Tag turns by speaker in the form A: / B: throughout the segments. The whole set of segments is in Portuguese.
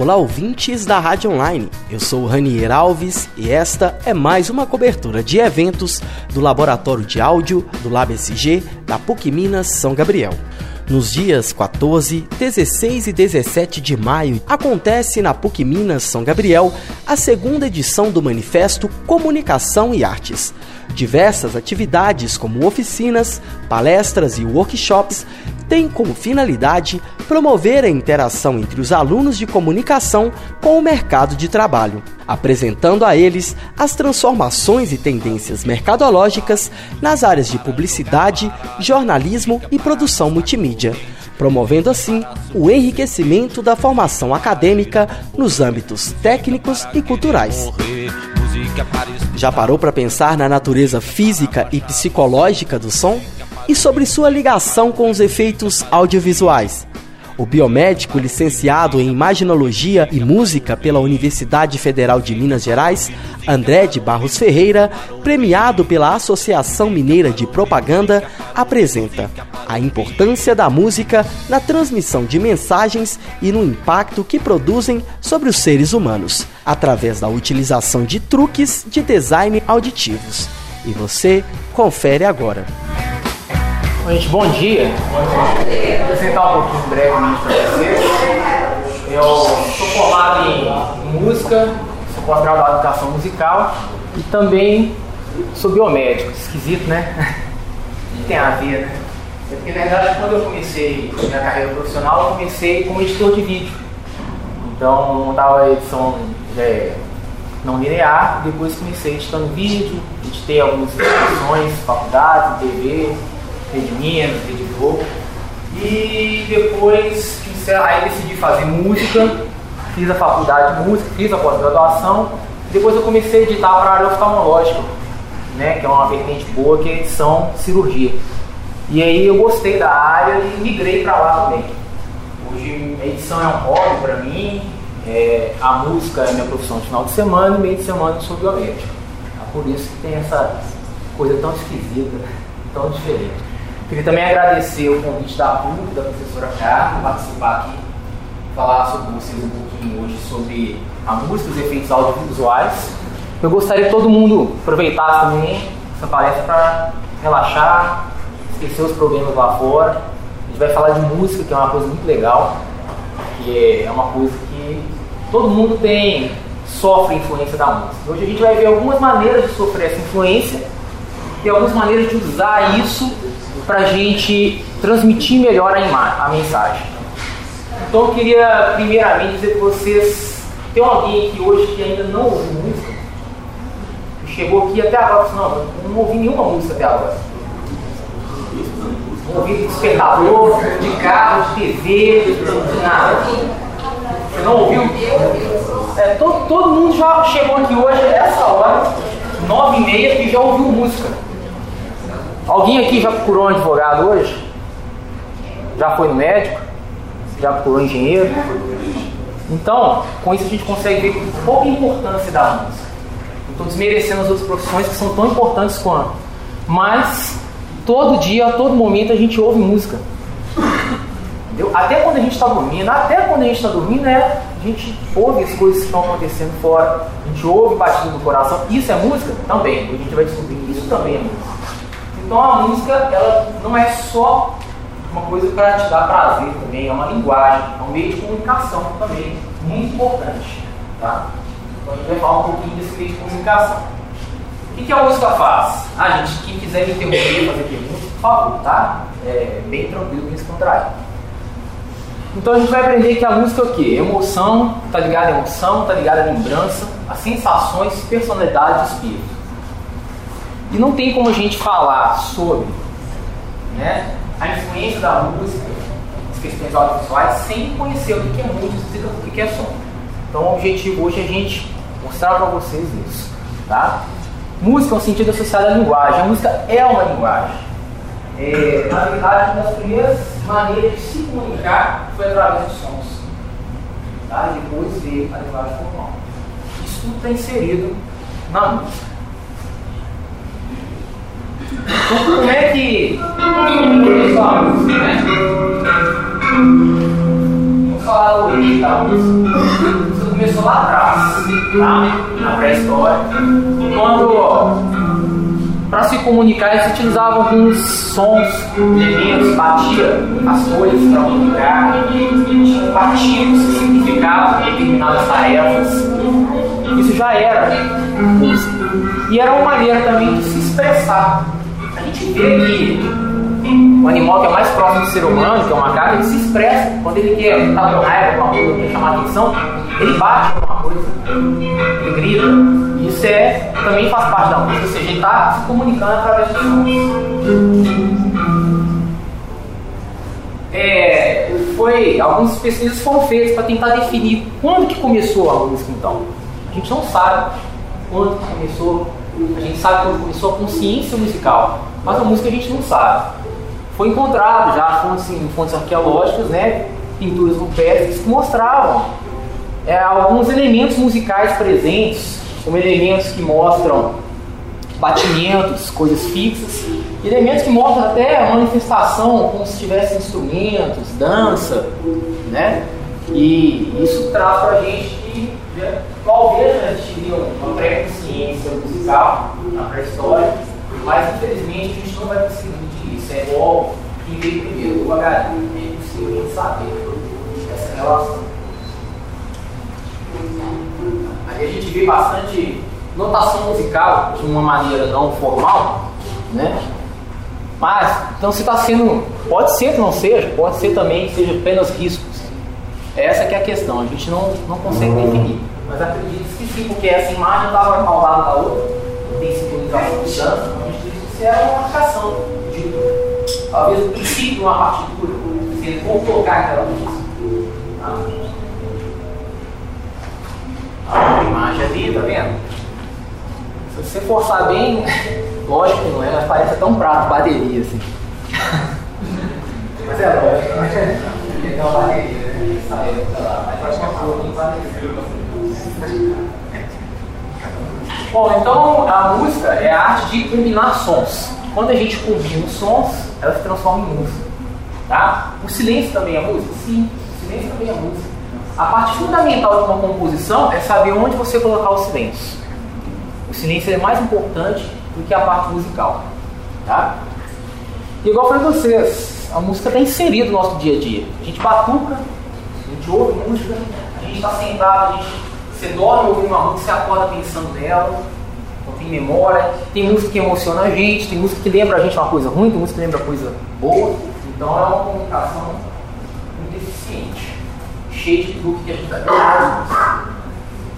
A: Olá, ouvintes da Rádio Online. Eu sou Ranier Alves e esta é mais uma cobertura de eventos do Laboratório de Áudio do LabSG da PUC Minas São Gabriel. Nos dias 14, 16 e 17 de maio, acontece na PUC Minas São Gabriel a segunda edição do Manifesto Comunicação e Artes. Diversas atividades, como oficinas, palestras e workshops, têm como finalidade promover a interação entre os alunos de comunicação com o mercado de trabalho, apresentando a eles as transformações e tendências mercadológicas nas áreas de publicidade, jornalismo e produção multimídia, promovendo assim o enriquecimento da formação acadêmica nos âmbitos técnicos e culturais. Já parou para pensar na natureza física e psicológica do som? E sobre sua ligação com os efeitos audiovisuais? O biomédico licenciado em Imaginologia e Música pela Universidade Federal de Minas Gerais, André de Barros Ferreira, premiado pela Associação Mineira de Propaganda, apresenta a importância da música na transmissão de mensagens e no impacto que produzem sobre os seres humanos, através da utilização de truques de design auditivos. E você confere agora.
B: Gente, bom dia. Vou apresentar um pouquinho brevemente para vocês. Eu sou formado em música, sou pós-graduado em educação musical e também sou biomédico. Esquisito, né? O que tem a ver, né? É porque na verdade quando eu comecei minha carreira profissional, eu comecei como editor de vídeo. Então montava edição é, não linear, depois comecei editando vídeo, editei algumas instituições, faculdades, TV, Rede Minas, Rede Globo. E depois aí decidi fazer música, fiz a faculdade de música, fiz a pós-graduação, depois eu comecei a editar para a área oftalmológica, né, que é uma vertente boa, que é edição cirurgia. E aí eu gostei da área e migrei para lá também. Hoje a edição é um hobby para mim, é, a música é minha profissão de final de semana e meio de semana eu sou biomédico. É por isso que tem essa coisa tão esquisita, tão diferente. Queria também agradecer o convite da PUC, da professora Carla, participar aqui, falar sobre vocês um pouquinho hoje sobre a música, os efeitos audiovisuais. Eu gostaria que todo mundo aproveitasse também essa palestra para relaxar, esquecer os problemas lá fora. A gente vai falar de música, que é uma coisa muito legal, que é uma coisa que todo mundo tem, sofre influência da música. Hoje a gente vai ver algumas maneiras de sofrer essa influência e algumas maneiras de usar isso para a gente transmitir melhor a, a mensagem. Então eu queria primeiramente dizer que vocês. Tem alguém aqui hoje que ainda não ouviu música? Chegou aqui até agora e não, não ouvi nenhuma música até agora. Não ouvi de despertador, de carro, de TV, de nada. Você não ouviu? É, todo, todo mundo já chegou aqui hoje, essa hora, nove e meia, que já ouviu música. Alguém aqui já procurou um advogado hoje? Já foi no médico? Já procurou um engenheiro? Então, com isso a gente consegue ver pouca importância da música. Não estou desmerecendo as outras profissões que são tão importantes quanto. Mas, todo dia, a todo momento, a gente ouve música. Entendeu? Até quando a gente está dormindo, até quando a gente está dormindo, é, a gente ouve as coisas que estão acontecendo fora, a gente ouve batido do coração. Isso é música? Também. A gente vai descobrir isso também é música. Então a música ela não é só uma coisa para te dar prazer também, é uma linguagem, é um meio de comunicação também, muito importante. Tá? Então a gente vai falar um pouquinho desse meio de comunicação. O que, que a música faz? Ah, gente, quem quiser me interromper, fazer perguntas, por favor, tá? É bem tranquilo, bem descontraído. Então a gente vai aprender que a música é o quê? Emoção, tá ligada à emoção, tá ligada à lembrança, a sensações, personalidade e espírito. E não tem como a gente falar sobre né, a influência da música, as questões audiovisuais, sem conhecer o que é música, o que é som. Então o objetivo hoje é a gente mostrar para vocês isso. Tá? Música é um sentido associado à linguagem. A música é uma linguagem. É, na verdade, uma das primeiras maneiras de se comunicar foi através dos sons. Tá? E depois veio a linguagem formal. Isso tudo está inserido na música. Então, como é que vamos, falar do origem da música. começou lá atrás, tá? na pré-história, quando para se comunicar eles utilizavam alguns sons, elementos, batia as coisas para comunicar, batiam, significavam determinadas tarefas. Isso já era. E era uma maneira também de se expressar. Gente vê que o animal que é mais próximo do ser humano, que é o macaco, ele se expressa. Quando ele quer estar com raiva, alguma coisa, quer chamar atenção, ele bate alguma coisa, ele grita. Isso é, também faz parte da música, ou seja, ele está se comunicando através de sons. É, foi, algumas pesquisas foram feitas para tentar definir quando que começou a música então. A gente não sabe quando que começou, a gente sabe quando começou a consciência musical, mas a música a gente não sabe foi encontrado já fontes, em fontes arqueológicas, né, pinturas rupestres que mostravam é, alguns elementos musicais presentes, como elementos que mostram batimentos, coisas fixas, elementos que mostram até a manifestação como se tivesse instrumentos, dança, né? E isso traz para a gente que né, talvez a gente teria uma pré-consciência musical na pré-história, mas infelizmente a gente não vai conseguir isso é igual quem veio primeiro, o HD. É impossível a gente saber essa relação. Aí a gente vê bastante notação musical de uma maneira não formal, né? Mas, então se está sendo, pode ser que não seja, pode ser também que seja apenas riscos. Essa que é a questão, a gente não, não consegue definir. Mas acredito que sim, porque essa imagem estava ao lado da outra, tem sincronização de dança, a gente diz que isso é uma marcação talvez o princípio de uma partitura, você vou colocar aquela notícia. Ah, a imagem ali, tá vendo? Se você forçar bem, lógico que não é, mas parece até um prato, bateria assim. mas é lógico, Bom, então a música é a arte de combinar sons. Quando a gente combina os sons, ela se transforma em música. Tá? O silêncio também é música? Sim, o silêncio também é música. A parte fundamental de uma composição é saber onde você colocar o silêncio. O silêncio é mais importante do que a parte musical. Tá? E igual para vocês, a música está inserida no nosso dia a dia. A gente batuca, a gente ouve música, a gente está sentado, a gente, você dorme ouvindo uma música, você acorda pensando nela tem memória, tem música que emociona a gente, tem música que lembra a gente uma coisa ruim, tem música que lembra coisa boa. Então é uma comunicação muito eficiente, cheia de truque que a gente está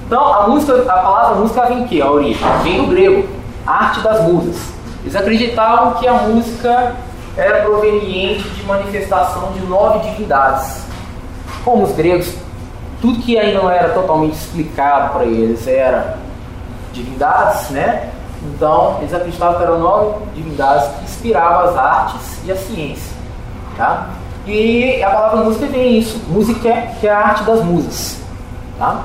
B: Então a música, a palavra música vem em quê? A origem? Vem do grego, arte das musas. Eles acreditavam que a música era proveniente de manifestação de nove divindades. Como os gregos, tudo que ainda não era totalmente explicado para eles era divindades, né? Então, eles acreditavam que eram nove divindades que inspiravam as artes e a ciência. Tá? E a palavra música vem isso. Música é, que é a arte das musas. Tá?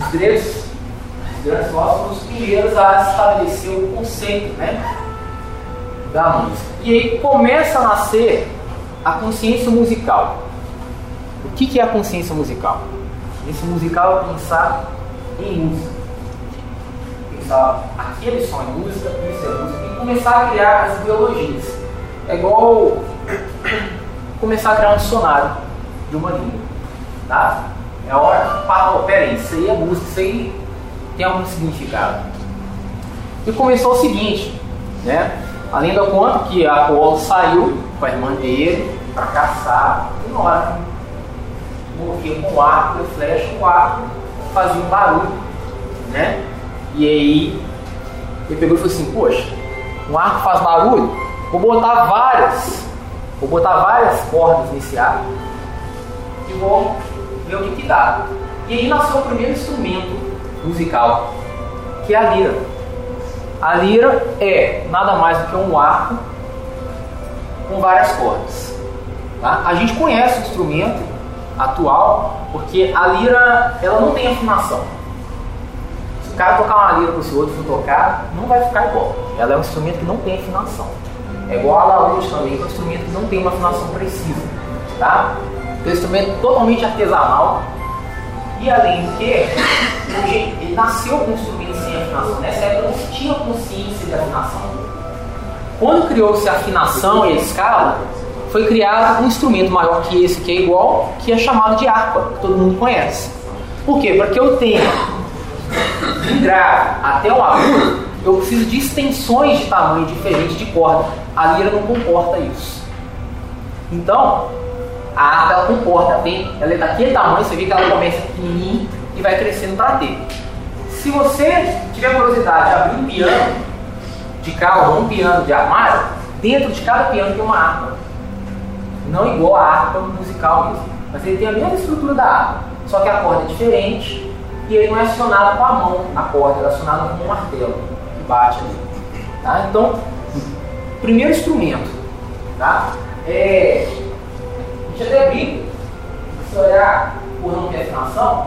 B: Os gregos, os grandes foram os primeiros a estabelecer o conceito né, da música. E aí começa a nascer a consciência musical. O que, que é a consciência musical? Esse musical é pensar em música pensar aquele som é música, isso é música, e começar a criar as ideologias. É igual começar a criar um dicionário de uma língua. Tá? É a hora que fala, peraí, isso aí é música, isso aí tem algum significado. E começou o seguinte, né? A lenda conta que a Apolo saiu com a irmã dele para caçar na hora morria com arco e flecha, o arco fazia um barulho, né? E aí ele pegou e falou assim, poxa, um arco faz barulho, vou botar várias, vou botar várias cordas nesse arco e vou ver o que, que dá. E aí nasceu o primeiro instrumento musical, que é a lira. A lira é nada mais do que um arco com várias cordas. Tá? A gente conhece o instrumento atual porque a lira ela não tem afinação o cara tocar uma lira para o outro for tocar, não vai ficar igual. Ela é um instrumento que não tem afinação. É igual a laúde também, é um instrumento que não tem uma afinação precisa. Tá? É um instrumento totalmente artesanal. E além do que, ele nasceu com um instrumento sem afinação. Né? Nessa época não tinha consciência de afinação. Quando criou-se a afinação e a escala, foi criado um instrumento maior que esse, que é igual, que é chamado de harpa, que todo mundo conhece. Por quê? Porque eu tenho de grave até o agudo, eu preciso de extensões de tamanho diferente de corda. A lira não comporta isso. Então, a árvore ela comporta, bem, ela é daquele tamanho, você vê que ela começa pequenininha e vai crescendo para ter. Se você tiver curiosidade de abrir um piano de caldo, um piano de armário, dentro de cada piano tem uma harpa. Não igual a harpa musical mesmo, mas ele tem a mesma estrutura da harpa, só que a corda é diferente e ele não é acionado com a mão, a corda, ele é acionado com um martelo que bate ali. Tá? Então, primeiro instrumento, tá? É, Deixa eu ler a Bíblia. Se olhar o ramo de afinação,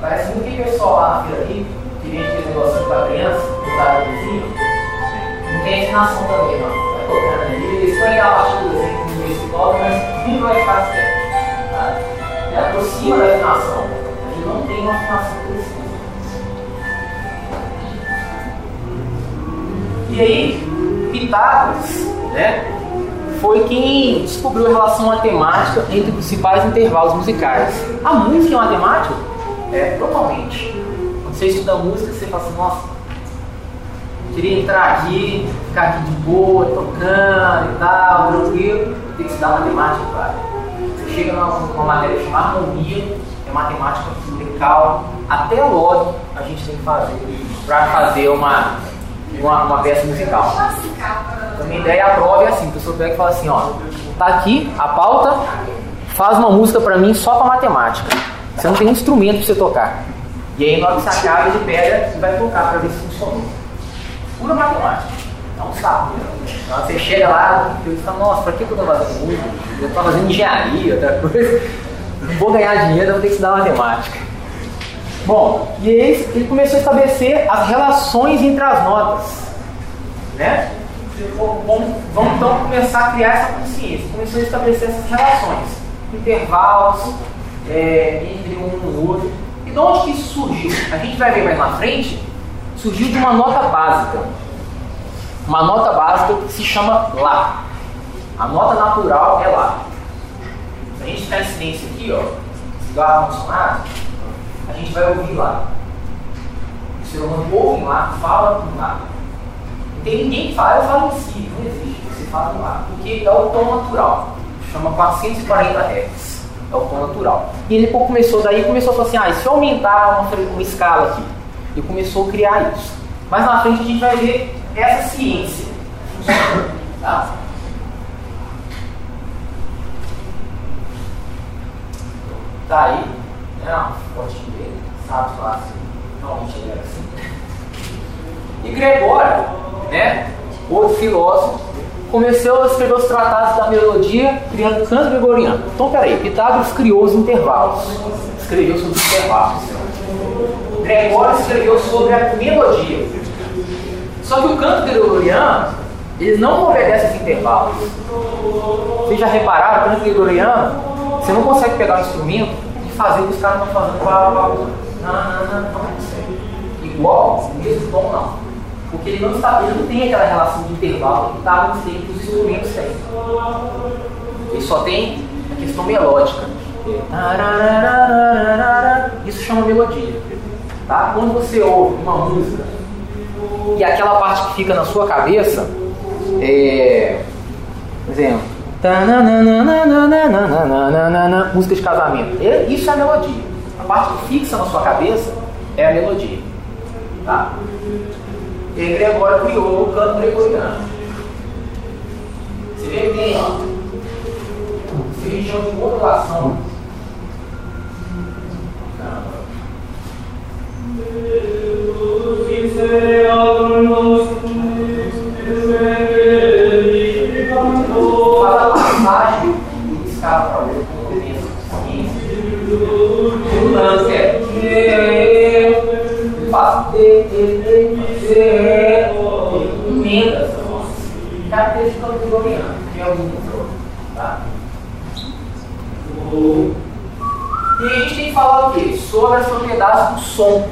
B: parece muito que o pessoal lá na fila ali, que vende aquele negocinho para criança, usado do vizinho, não tem afinação também, não. Vai colocando ali, ele foi a acho que o desenho do psicólogo, mas nem vai ficar certo. Tá? Ele aproxima da afinação, mas ele não tem uma afirmação precisa. E aí, Pitágoras, né? foi quem descobriu a relação matemática entre principais intervalos musicais. A música é matemática? É, totalmente. Quando você estuda música, você fala assim, nossa, queria entrar aqui, ficar aqui de boa, tocando e tal, tranquilo, tem que estudar matemática, cara. Você chega numa, matéria chamada harmonia, é matemática musical, até log a gente tem que fazer para fazer uma uma, uma peça musical. Então, minha ideia é a prova é assim, o pessoal pega e fala assim, ó, tá aqui a pauta, faz uma música para mim só para matemática. Você não tem um instrumento para você tocar. E aí na hora que você acaba, ele pega e vai tocar para ver se funcionou. Pura matemática. É um sapo. Então, você chega lá, e fala, nossa, pra que eu tô fazendo música? Eu tô fazendo engenharia, outra coisa. Não vou ganhar dinheiro, eu vou ter que estudar matemática. Bom, e aí ele começou a estabelecer as relações entre as notas. Né? Vamos, vamos então começar a criar essa consciência. Começou a estabelecer essas relações, intervalos é, entre um e outro. E de onde que isso surgiu? A gente vai ver mais na frente, surgiu de uma nota básica. Uma nota básica que se chama Lá. A nota natural é Lá. Se a gente ficar em silêncio aqui, ó, cigarro ar condicionado, a gente vai ouvir lá. O ser humano ouve lá, fala com lá. Não tem ninguém que fala, eu falo em si, não existe. Você fala com lá. Porque é o tom natural. Chama 440 Hz. É o tom natural. E ele começou daí, começou a falar assim, ah, se eu aumentar uma, uma escala aqui? ele começou a criar isso. Mas na frente a gente vai ver essa ciência. Tá? Tá aí. Não, pode dele, sabe falar assim. Normalmente ele era assim. E Gregório, né, outro filósofo, começou a escrever os tratados da melodia criando canto gregoriano. Então, peraí, Pitágoras criou os intervalos. Escreveu sobre os intervalos. Gregório escreveu sobre a melodia. Só que o canto gregoriano, ele não obedece aos intervalos. Vocês já repararam, o canto gregoriano, você não consegue pegar um instrumento fazer o que os caras estão fazendo com a Não, não, não, não. Igual, assim, mesmo bom não. Porque ele não, está, ele não tem aquela relação de intervalo que está nos tempos os instrumentos têm. Ele só tem a questão melódica. Isso chama melodia. Tá? Quando você ouve uma música e aquela parte que fica na sua cabeça, é, por exemplo, Música de casamento. Isso é a melodia. A parte que fixa na sua cabeça é a melodia. Tá? E Gregório criou o canto gregoriano. Você vê que tem ó, região de modulação. Deus, que dá para ler com o texto seguinte. O lance é que faço de, de, de, de, emendas características do dominante, que é o inimigo. Tá? E a gente tem que falar o quê? Sobre as propriedades do som.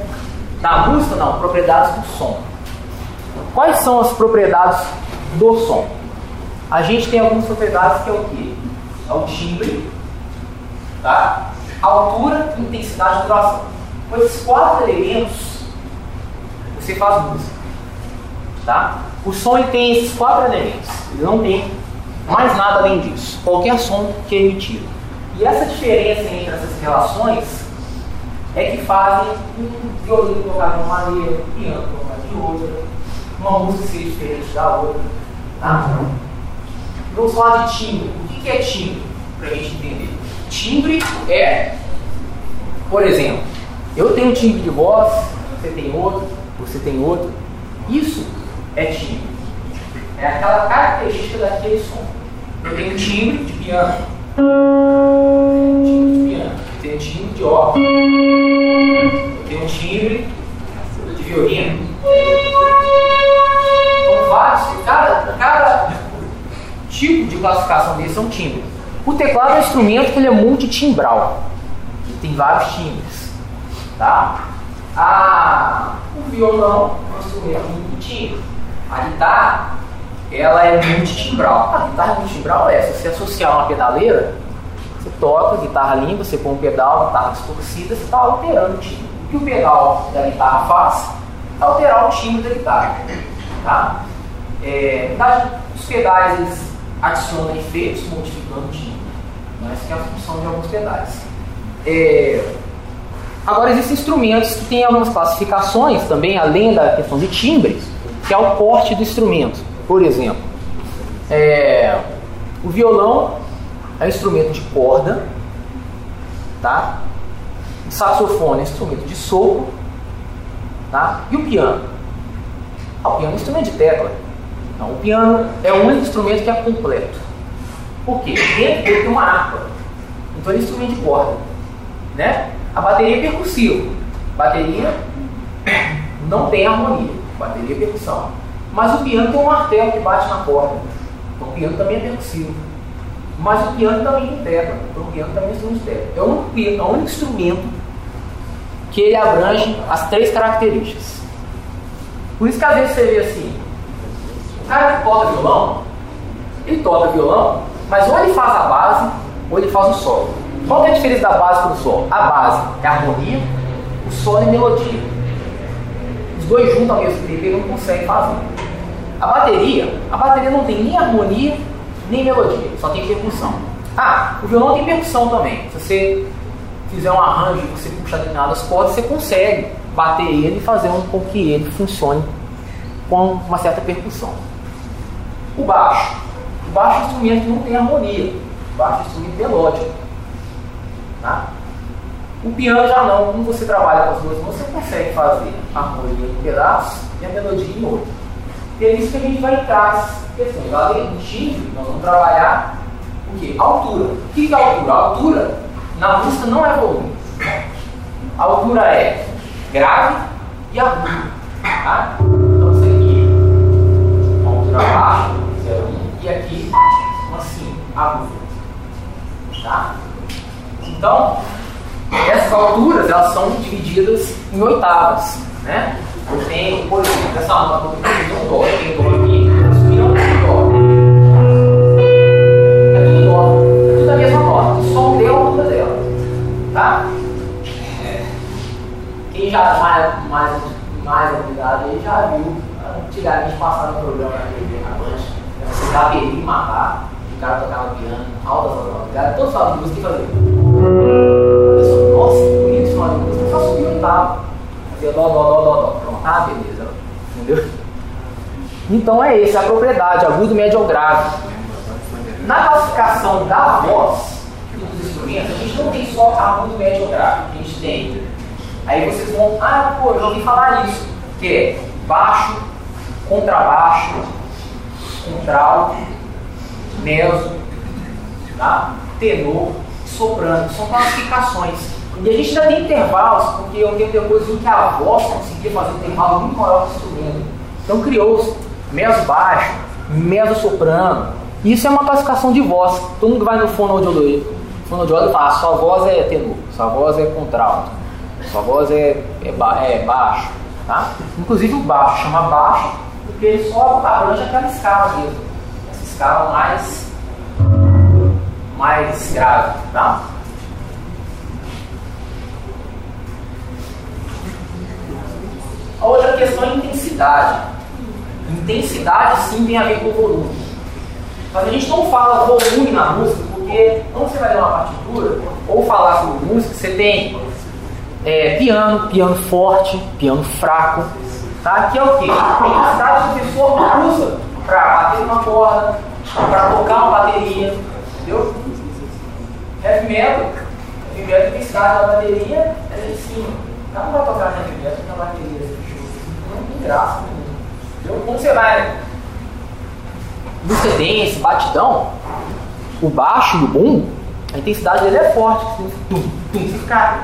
B: Da música, não, propriedades do som. Quais são as propriedades do som? A gente tem algumas propriedades que é o quê? É o timbre, tá? altura, intensidade e duração. Com esses quatro elementos, você faz música. Tá? O som tem esses quatro elementos. Ele não tem mais nada além disso. Qualquer som que é emitido. E essa diferença entre essas relações é que fazem um violino tocar de uma maneira, um piano tocar de outra, uma música ser diferente da outra. Tá? Vamos falar de timbre. O que é timbre? Para a gente entender. Timbre é, por exemplo, eu tenho um timbre de voz, você tem outro, você tem outro. Isso é timbre. É aquela característica daquele som. Eu tenho timbre de piano. Eu tenho timbre de piano. Eu tenho timbre de órgão. Eu tenho timbre de violino. Então vários, cada, cada tipo de classificação desse é um timbre. O teclado é um instrumento que ele é multitimbral. Ele tem vários timbres. Tá? O violão é um instrumento multitimbre. A guitarra, ela é multitimbral. A guitarra multitimbral é, se você associar uma pedaleira, você toca guitarra limpa, você põe um pedal, guitarra distorcida, você está alterando o timbre. O que o pedal da guitarra faz é alterar o timbre da guitarra. Tá? É, os pedais eles adicionam efeitos modificando o timbre. Essa é a função de alguns pedais. É... Agora existem instrumentos que têm algumas classificações também, além da questão de timbres, que é o porte do instrumento. Por exemplo, é... o violão é um instrumento de corda, tá? O saxofone é um instrumento de sopro, tá? E o piano? Ah, o piano é um instrumento de tecla. Não, o piano é o único instrumento que é completo. Por quê? Dentro dele tem uma harpa. Então ele é instrumento de corda. Né? A bateria é percussiva. Bateria não tem harmonia. Bateria é percussão. Mas o piano tem um martelo que bate na corda. Então o piano também é percussivo. Mas o piano também tecla. Então o piano também é instrumento de tecla. É o único, é o único instrumento que ele abrange as três características. Por isso que às vezes você vê assim, cara que toca violão, ele toca violão, mas ou ele faz a base, ou ele faz o solo. Qual é a diferença da base para o solo? A base é harmonia, o solo é melodia. Os dois juntos ao mesmo tempo ele não consegue fazer. A bateria, a bateria não tem nem harmonia, nem melodia, só tem percussão. Ah, o violão tem percussão também. Se você fizer um arranjo, você puxar determinadas cordas, você consegue bater ele e fazer um com que ele funcione com uma certa percussão. O baixo. O baixo instrumento não tem harmonia. O baixo é um instrumento melódico. Tá? O piano já não, como você trabalha com as duas mãos, você consegue fazer a harmonia em um pedaço e a melodia em outro. E é isso que a gente vai entrar nas questões. Além do timbre, nós vamos trabalhar o quê? Altura. O que é altura? Altura na música não é volume. A altura é grave e agudo. Tá? Então isso aqui, altura baixa, e aqui assim, agudo. Tá? Então, essas alturas elas são divididas em oitavas. Né? Eu tenho, por exemplo, essa nota que eu tenho um dó, tenho dó aqui, não tenho dó. É tudo dó, é tudo a mesma nota, o som deu a altura dela. Tá? É. Quem já mais, mais, mais habilidade aí já viu antigamente passar no programa na TV, na Mancha você dá perigo e matar, cara tocava piano, altas notas, o cara todo falando de música e fazia. Eu nossa, bonito esse nome de música, só subiu e tava. Fazia dó, dó, dó, dó, dó. Pronto, tá, beleza. Entendeu? Então é esse, a propriedade, agudo, médio ou grave. Na classificação da voz e dos instrumentos, a gente não tem só agudo, médio ou grave. A gente tem. Aí vocês vão, ah, pô, eu já ouvi falar isso. Que é baixo, contrabaixo, contralto, meso, tá? tenor, soprano. São classificações. E a gente ainda tem intervalos, porque eu tenho depois em que a voz conseguia fazer intervalo muito maior que o instrumento. Então criou-se meso baixo, meso soprano. Isso é uma classificação de voz. Todo mundo vai no fono fonoaudiólogo fala, sua voz é tenor, sua voz é contralto, sua voz é, é, ba é baixo, tá? Inclusive o baixo chama baixo porque ele só abrange aquela escala mesmo, escala mais, mais grave, tá? A outra questão é intensidade. Intensidade sim tem a ver com volume. Mas a gente não fala volume na música, porque quando você vai ler uma partitura, ou falar sobre música, você tem é, piano, piano forte, piano fraco. Tá? Que é o quê? A intensidade que a pessoa usa para bater uma corda, para tocar uma bateria. Entendeu? Heavy metal, heavy metal, a intensidade da bateria é em cima. Ela não vai tocar heavy metal na bateria tem graça. Entendeu? Quando você vai no cadência, batidão, o baixo e o boom, a intensidade dele é forte. Tum, tum, você fica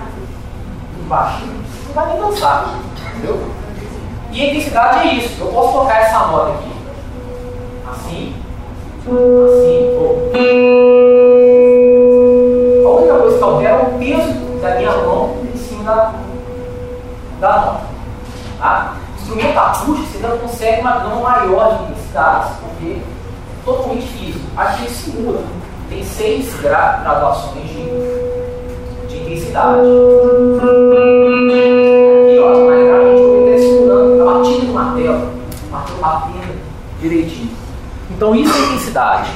B: baixo, não vai nem dançar. Entendeu? E a intensidade é isso. Eu posso tocar essa nota aqui. Assim. Assim. Ou. A única coisa que altera é o peso da minha mão em cima da, nota. Tá? instrumento acústico, você ainda consegue uma gama maior de intensidades, porque é totalmente físico. Aqui ele simula. Tem seis graduações de, de intensidade. Aqui, ó, a gente vai simulando a batida do martelo. O martelo batendo direitinho. Então isso é intensidade.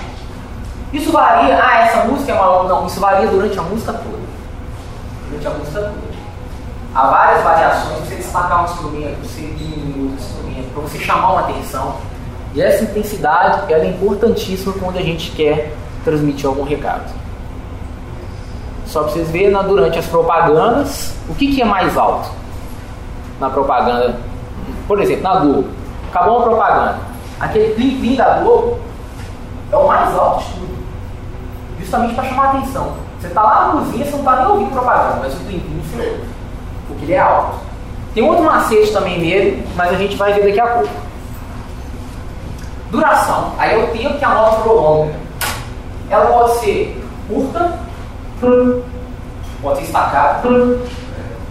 B: Isso varia, ah, essa música é maior. Não, isso varia durante a música toda. Durante a música toda. Há várias variações para você destacar um instrumento, você diminuir outro instrumento, para você chamar uma atenção. E essa intensidade ela é importantíssima quando a gente quer transmitir algum recado. Só para vocês verem, durante as propagandas, o que, que é mais alto na propaganda? Por exemplo, na Globo. Acabou uma propaganda. Aquele plim-plim da Globo é o mais alto de tudo. Justamente para chamar a atenção. Você está lá na cozinha, você não está nem ouvindo propaganda, mas o plim-plim você ouve porque ele é alto. Tem outro macete também nele, mas a gente vai ver daqui a pouco. Duração. Aí é o tempo que a nota prolonga. Ela pode ser curta, pode ser estacada,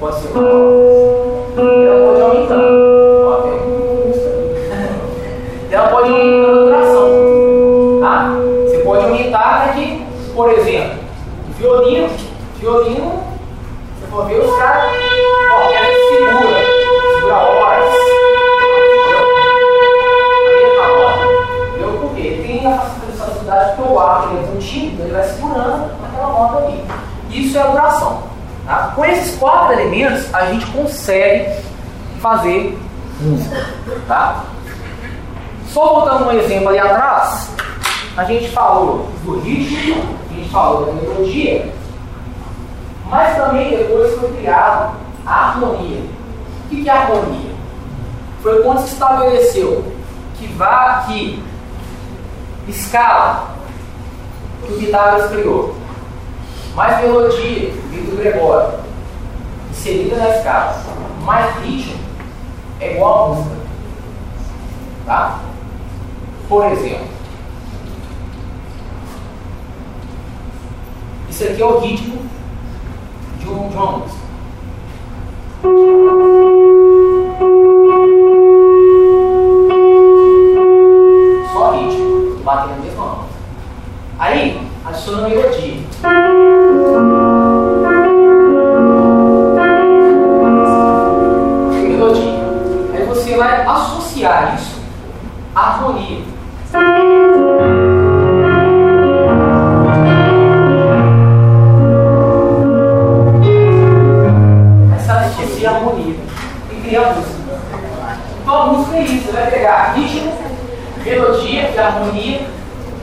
B: pode ser ela pode aumentando. Ela pode aumentando a duração. Tá? Você pode aumentar aqui, por exemplo, violino, violino, você for ver os caras ele vai segurando aquela nota ali. Isso é a duração. Tá? Com esses quatro elementos, a gente consegue fazer música. Tá? Só voltando um exemplo ali atrás, a gente falou do ritmo, a gente falou da melodia, mas também depois foi criado a harmonia. O que é harmonia? Foi quando se estabeleceu que vá que escala que o Pitágoras criou. Mais melodia, Vitor Gregório, inserida na escala. Mais ritmo é igual a música. Tá? Por exemplo, isso aqui é o ritmo de, um, música. Só ritmo, batendo a mesma nota. Aí, adiciona melodia. Melodia. Aí você vai associar isso à harmonia. Essa associa a harmonia e cria a música. Então a música é isso, você vai pegar ritmo, melodia e harmonia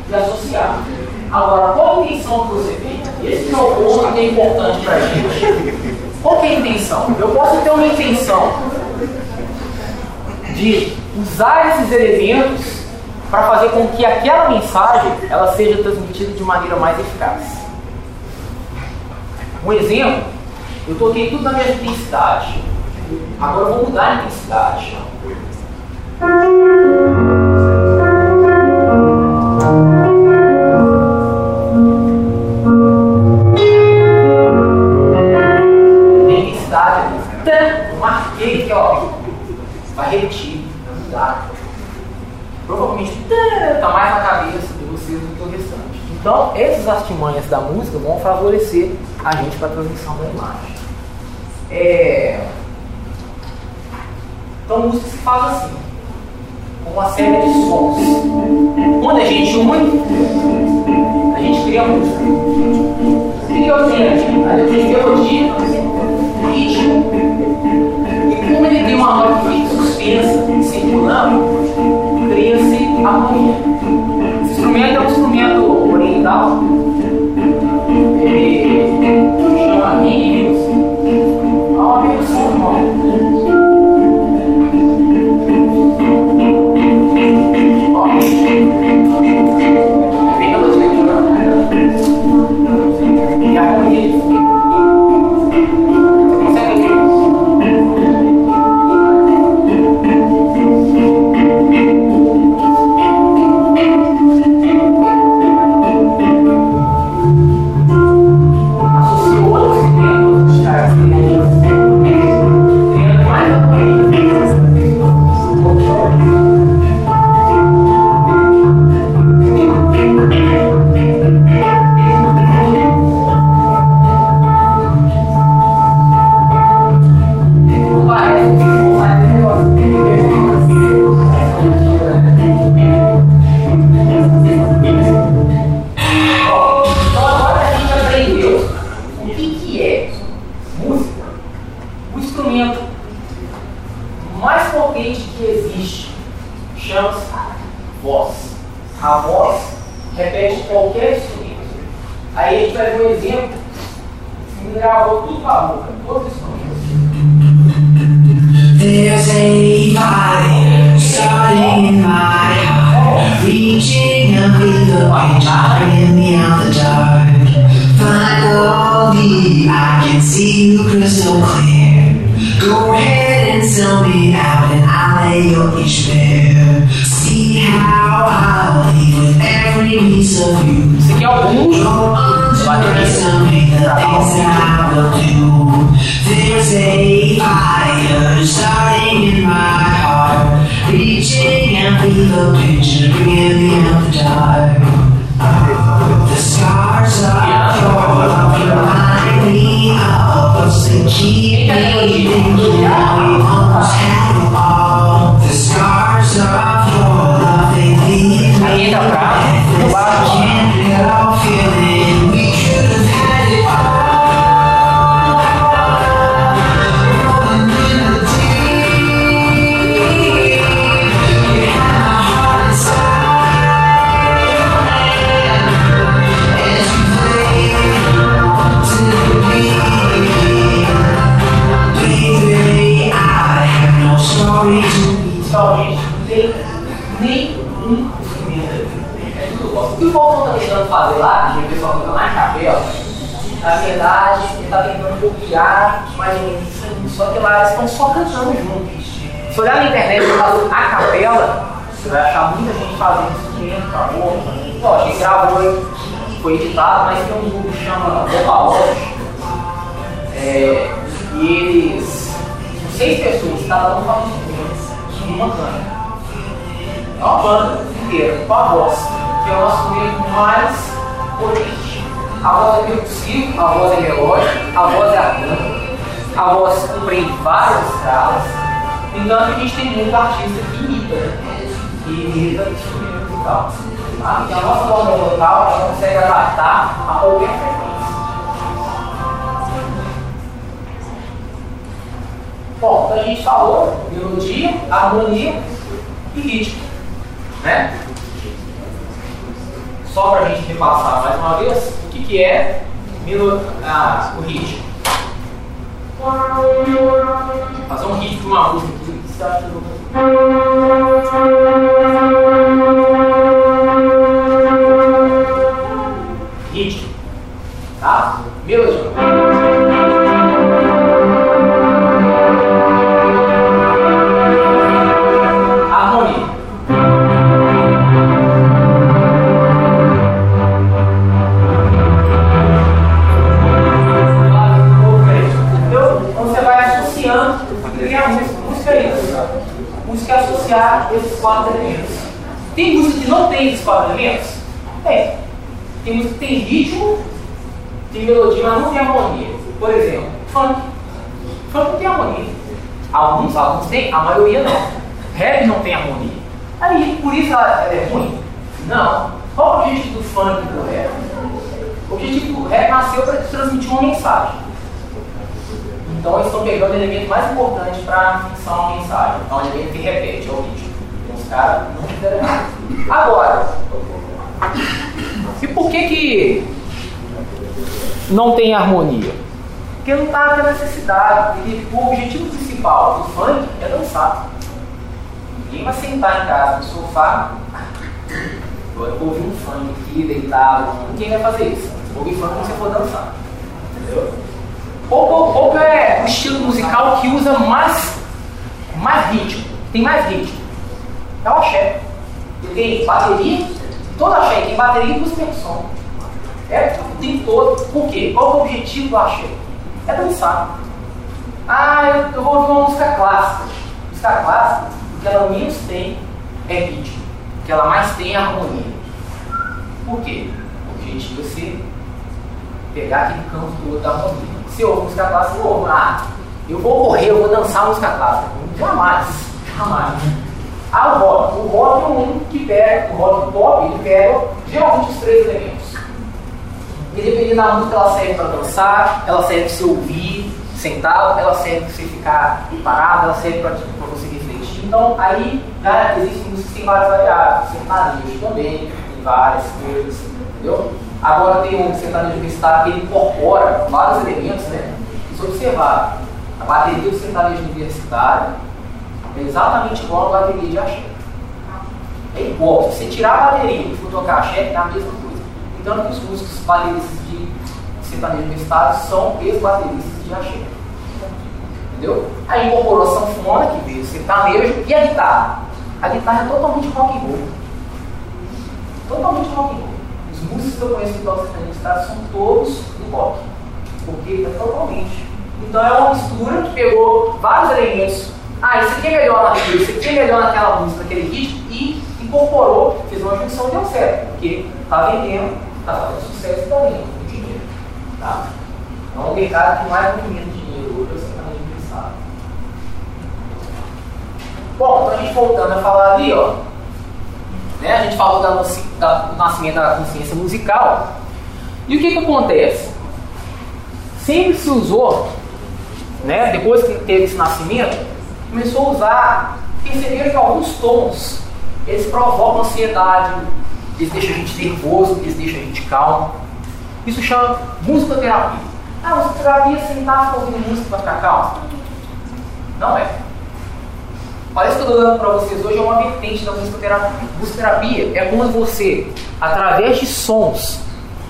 B: e associar. Agora, qual a intenção que você tem? Esse é o ponto que é importante para a gente. Qual é a intenção? Eu posso ter uma intenção de usar esses elementos para fazer com que aquela mensagem ela seja transmitida de maneira mais eficaz. Um exemplo, eu toquei tudo na minha intensidade. Agora eu vou mudar a intensidade. marquei aqui, ó. Vai repetir, vai mudar. Provavelmente está mais na cabeça de vocês do que o restante. Então, essas artimanhas da música vão favorecer a gente para a transmissão da imagem. É... Então, música se faz assim, com uma série de sons. Né? Quando a gente une, a gente cria música. Cria o a gente cria melodia, ritmo. E como ele tem uma nota fixa, suspensa, circulando, cria-se esse instrumento é um instrumento oriental. Ele chama a
C: The scars are your mind, the keep me thinking.
B: fazer lá, que o pessoal fica mais chapéu, Na verdade, ele tá tentando copiar mas só que lá eles estão só cantando juntos. Se olhar na internet e falar a capela, você vai achar muita gente fazendo isso que mesmo, acabou. Lógico, gente gravou foi editado, mas tem um grupo que chama Bobalógico. É, e eles, seis pessoas, cada um fala um instrumento, uma banda. É uma banda inteira, com a voz que é o nosso meio mais potente. A voz é percussiva, a voz é melódica, a voz é harmônica, a voz compreende várias escalas. Então a gente tem muito artista que imita, né? que imita instrumento musical. Tá? Então a nossa voz é local ela consegue adaptar a qualquer frequência. Bom, então a gente falou melodia, harmonia e ritmo. Né? só para a gente repassar mais uma vez, o que, que é milo, ah, o ritmo. Fazer um ritmo de uma música aqui. esses quatro elementos. Tem música que não tem esses quatro elementos? Tem. Tem música que tem ritmo, tem melodia, mas não tem harmonia. Por exemplo, funk. Funk não tem harmonia. Alguns, alguns têm, a maioria não. Rap não tem harmonia. Aí, por isso ela, é, é ruim? Não. Qual o objetivo do funk do rap? O objetivo do rap nasceu para transmitir uma mensagem. Então eles estão pegando o elemento mais importante para fixar uma mensagem. É um elemento que repete, é o ritmo. Então os caras não fizeram nada. Agora, e por que que não tem harmonia? Porque não está tendo necessidade. Porque o objetivo principal do funk é dançar. Ninguém vai sentar em casa no sofá, agora eu ouvir um funk aqui, deitado. Ninguém vai fazer isso. Ouvir funk quando você for dançar. Entendeu? Ou, é o estilo musical que usa mais, mais ritmo, tem mais ritmo. É o axé. Tem bateria, todo axé tem bateria e música percussão. É, tem todo. Por quê? Qual é o objetivo do axé? É dançar. Ah, eu, vou ouvir uma música clássica. Música clássica, o que ela menos tem é ritmo. O que ela mais tem é harmonia. Por quê? O objetivo é você pegar aquele campo todo da harmonia. Se ouve música clássica, não ouve. Ah, eu vou correr, eu vou dançar música clássica. Jamais. Jamais. Ah, o rock. O rock é único que pega, o rock pop, ele pega geralmente os três elementos. E dependendo da música, ela serve para dançar, ela serve para você ouvir sentado, ela serve para você ficar parado, ela serve para você refletir. Então, aí né, existem músicas que têm várias variáveis. Sertanejo também, tem várias coisas, entendeu? Agora tem um sertanejo universitário que incorpora vários elementos, né? Se observar, a bateria do sertanejo universitário é exatamente igual a bateria de axé. É igual. Se tirar a bateria e for tocar axé, é a mesma coisa. Então, os músicos bateristas de sertanejo universitário são ex-bateristas de axé. Entendeu? Aí incorporou a sanfona, que veio o sertanejo, e a guitarra. A guitarra é totalmente rock and roll. Totalmente rock and roll. Os músicos que eu conheço que tocam sertanejo universitário são todos do rock. Porque é totalmente. Então é uma mistura que pegou vários elementos. Ah, isso aqui é melhor naquilo, isso aqui é melhor naquela música, naquele ritmo, e incorporou, fez uma junção e deu certo. Porque está vendendo, está fazendo sucesso e está ganhando dinheiro. Tá? É um mercado que mais movimenta dinheiro hoje, você também pensar. Bom, então a gente voltando a falar ali, ó. Né, a gente falou da, da, nascimento da consciência musical. E o que, que acontece? Sempre se usou, né, depois que teve esse nascimento, começou a usar, perceberam que alguns tons eles provocam ansiedade, eles deixam a gente nervoso, eles deixam a gente calmo. Isso chama musicoterapia. Ah, musicoterapia sentar ouvindo música para ficar calmo? Não é. Isso que eu estou dando para vocês hoje é uma vertente da musicoterapia. Musicoterapia é quando você, através de sons,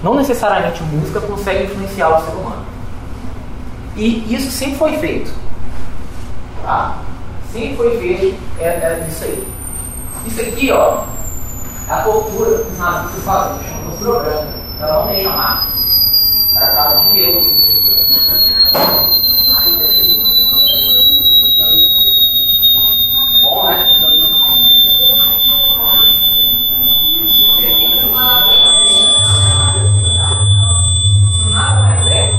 B: não necessariamente música, consegue influenciar o ser humano. E isso sempre foi feito. Tá? Sempre foi feito é, é isso aí. Isso aqui, ó, é a tortura que os nazistas faziam, chama tortura branca. Ela não deixa marca. Para cada um deles. Bom, né? Nada mais é.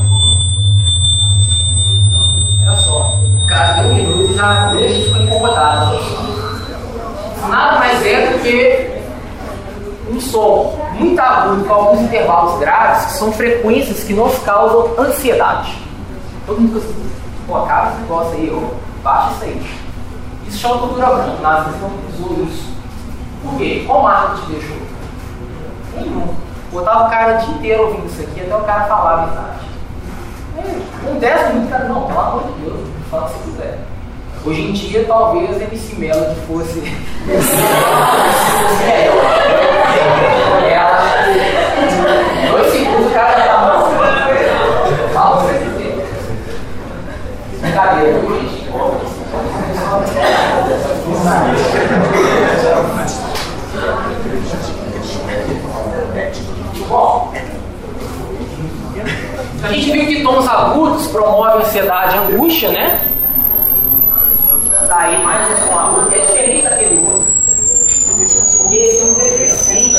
B: Olha só, o cara deu um minuto e já incomodado. Nada mais é do que um som muito agudo com alguns intervalos graves, que são frequências que nos causam ansiedade. Todo mundo fica assim, pô, acaba esse negócio aí, ó, baixa isso aí. Isso chama cultura branca, nada não usou isso. Por quê? Qual marca te deixou? Nenhum. Botava o cara o dia inteiro ouvindo isso aqui, até o cara falar a verdade. Um 10 minutos, cara, não, pelo amor de Deus, fala se quiser. Hoje em dia, talvez MC Melody fosse. Ela. Dois segundos, o cara já tá quiser. Brincadeira, gente? A gente viu que tons agudos promovem ansiedade e angústia, né? está aí mais um com a é diferente daquele outro. Porque esse é um decrescente.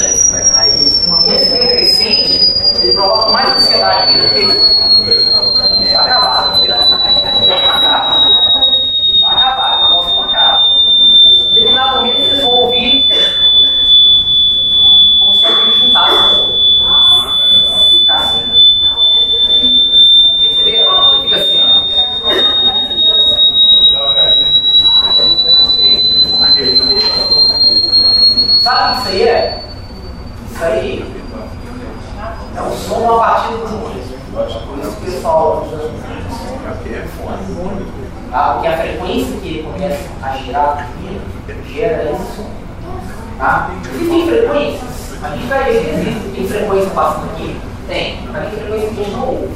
B: Esse é decrescente, ele provoca mais ansiedade do que ele. Vai acabar. Vai acabar, o nosso acaba. Determinado momento, vocês vão ouvir Sabe o que isso aí é? Isso aí é o som a partir do mundo. Por isso que o pessoal tá? porque a frequência que ele começa a girar aqui gera esse som. Tá? tem frequências. A gente vai ver que existe. Tem frequência passando aqui? Tem. Mas tem frequência que a gente não ouve.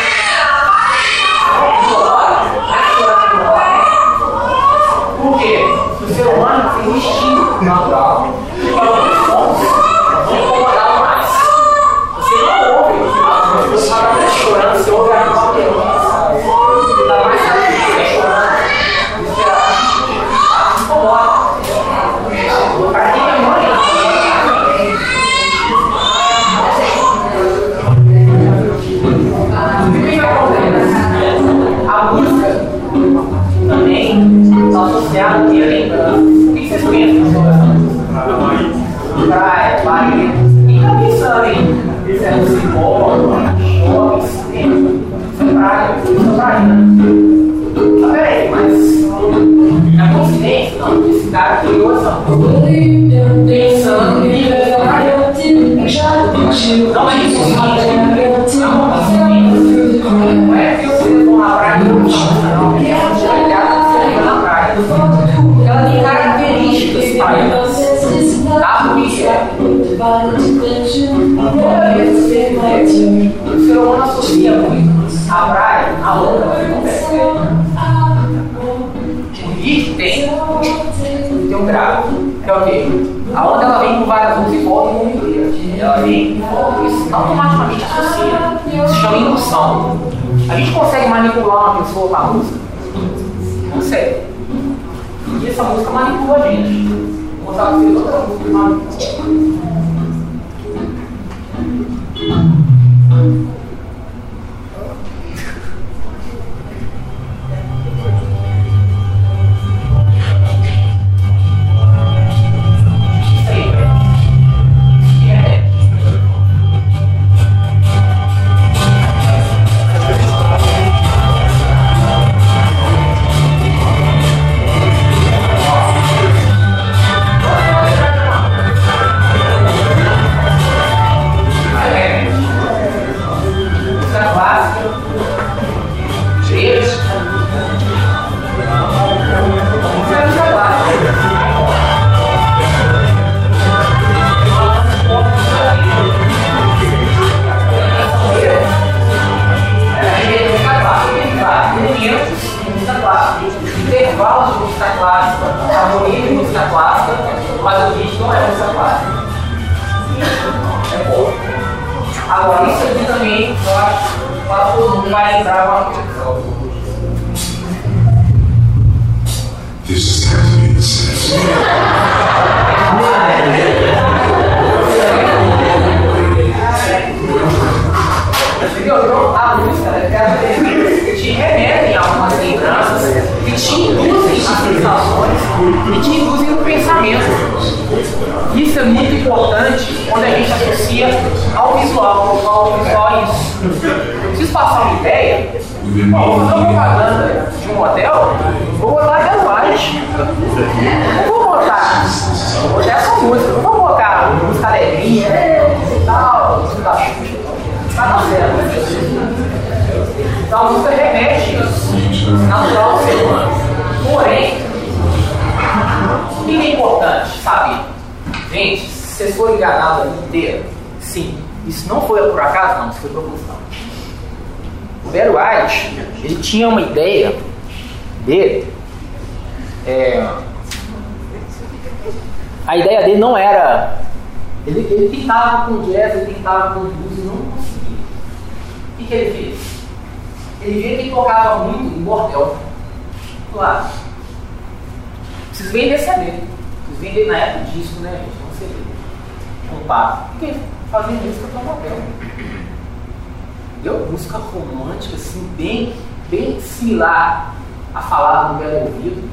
B: ouvido.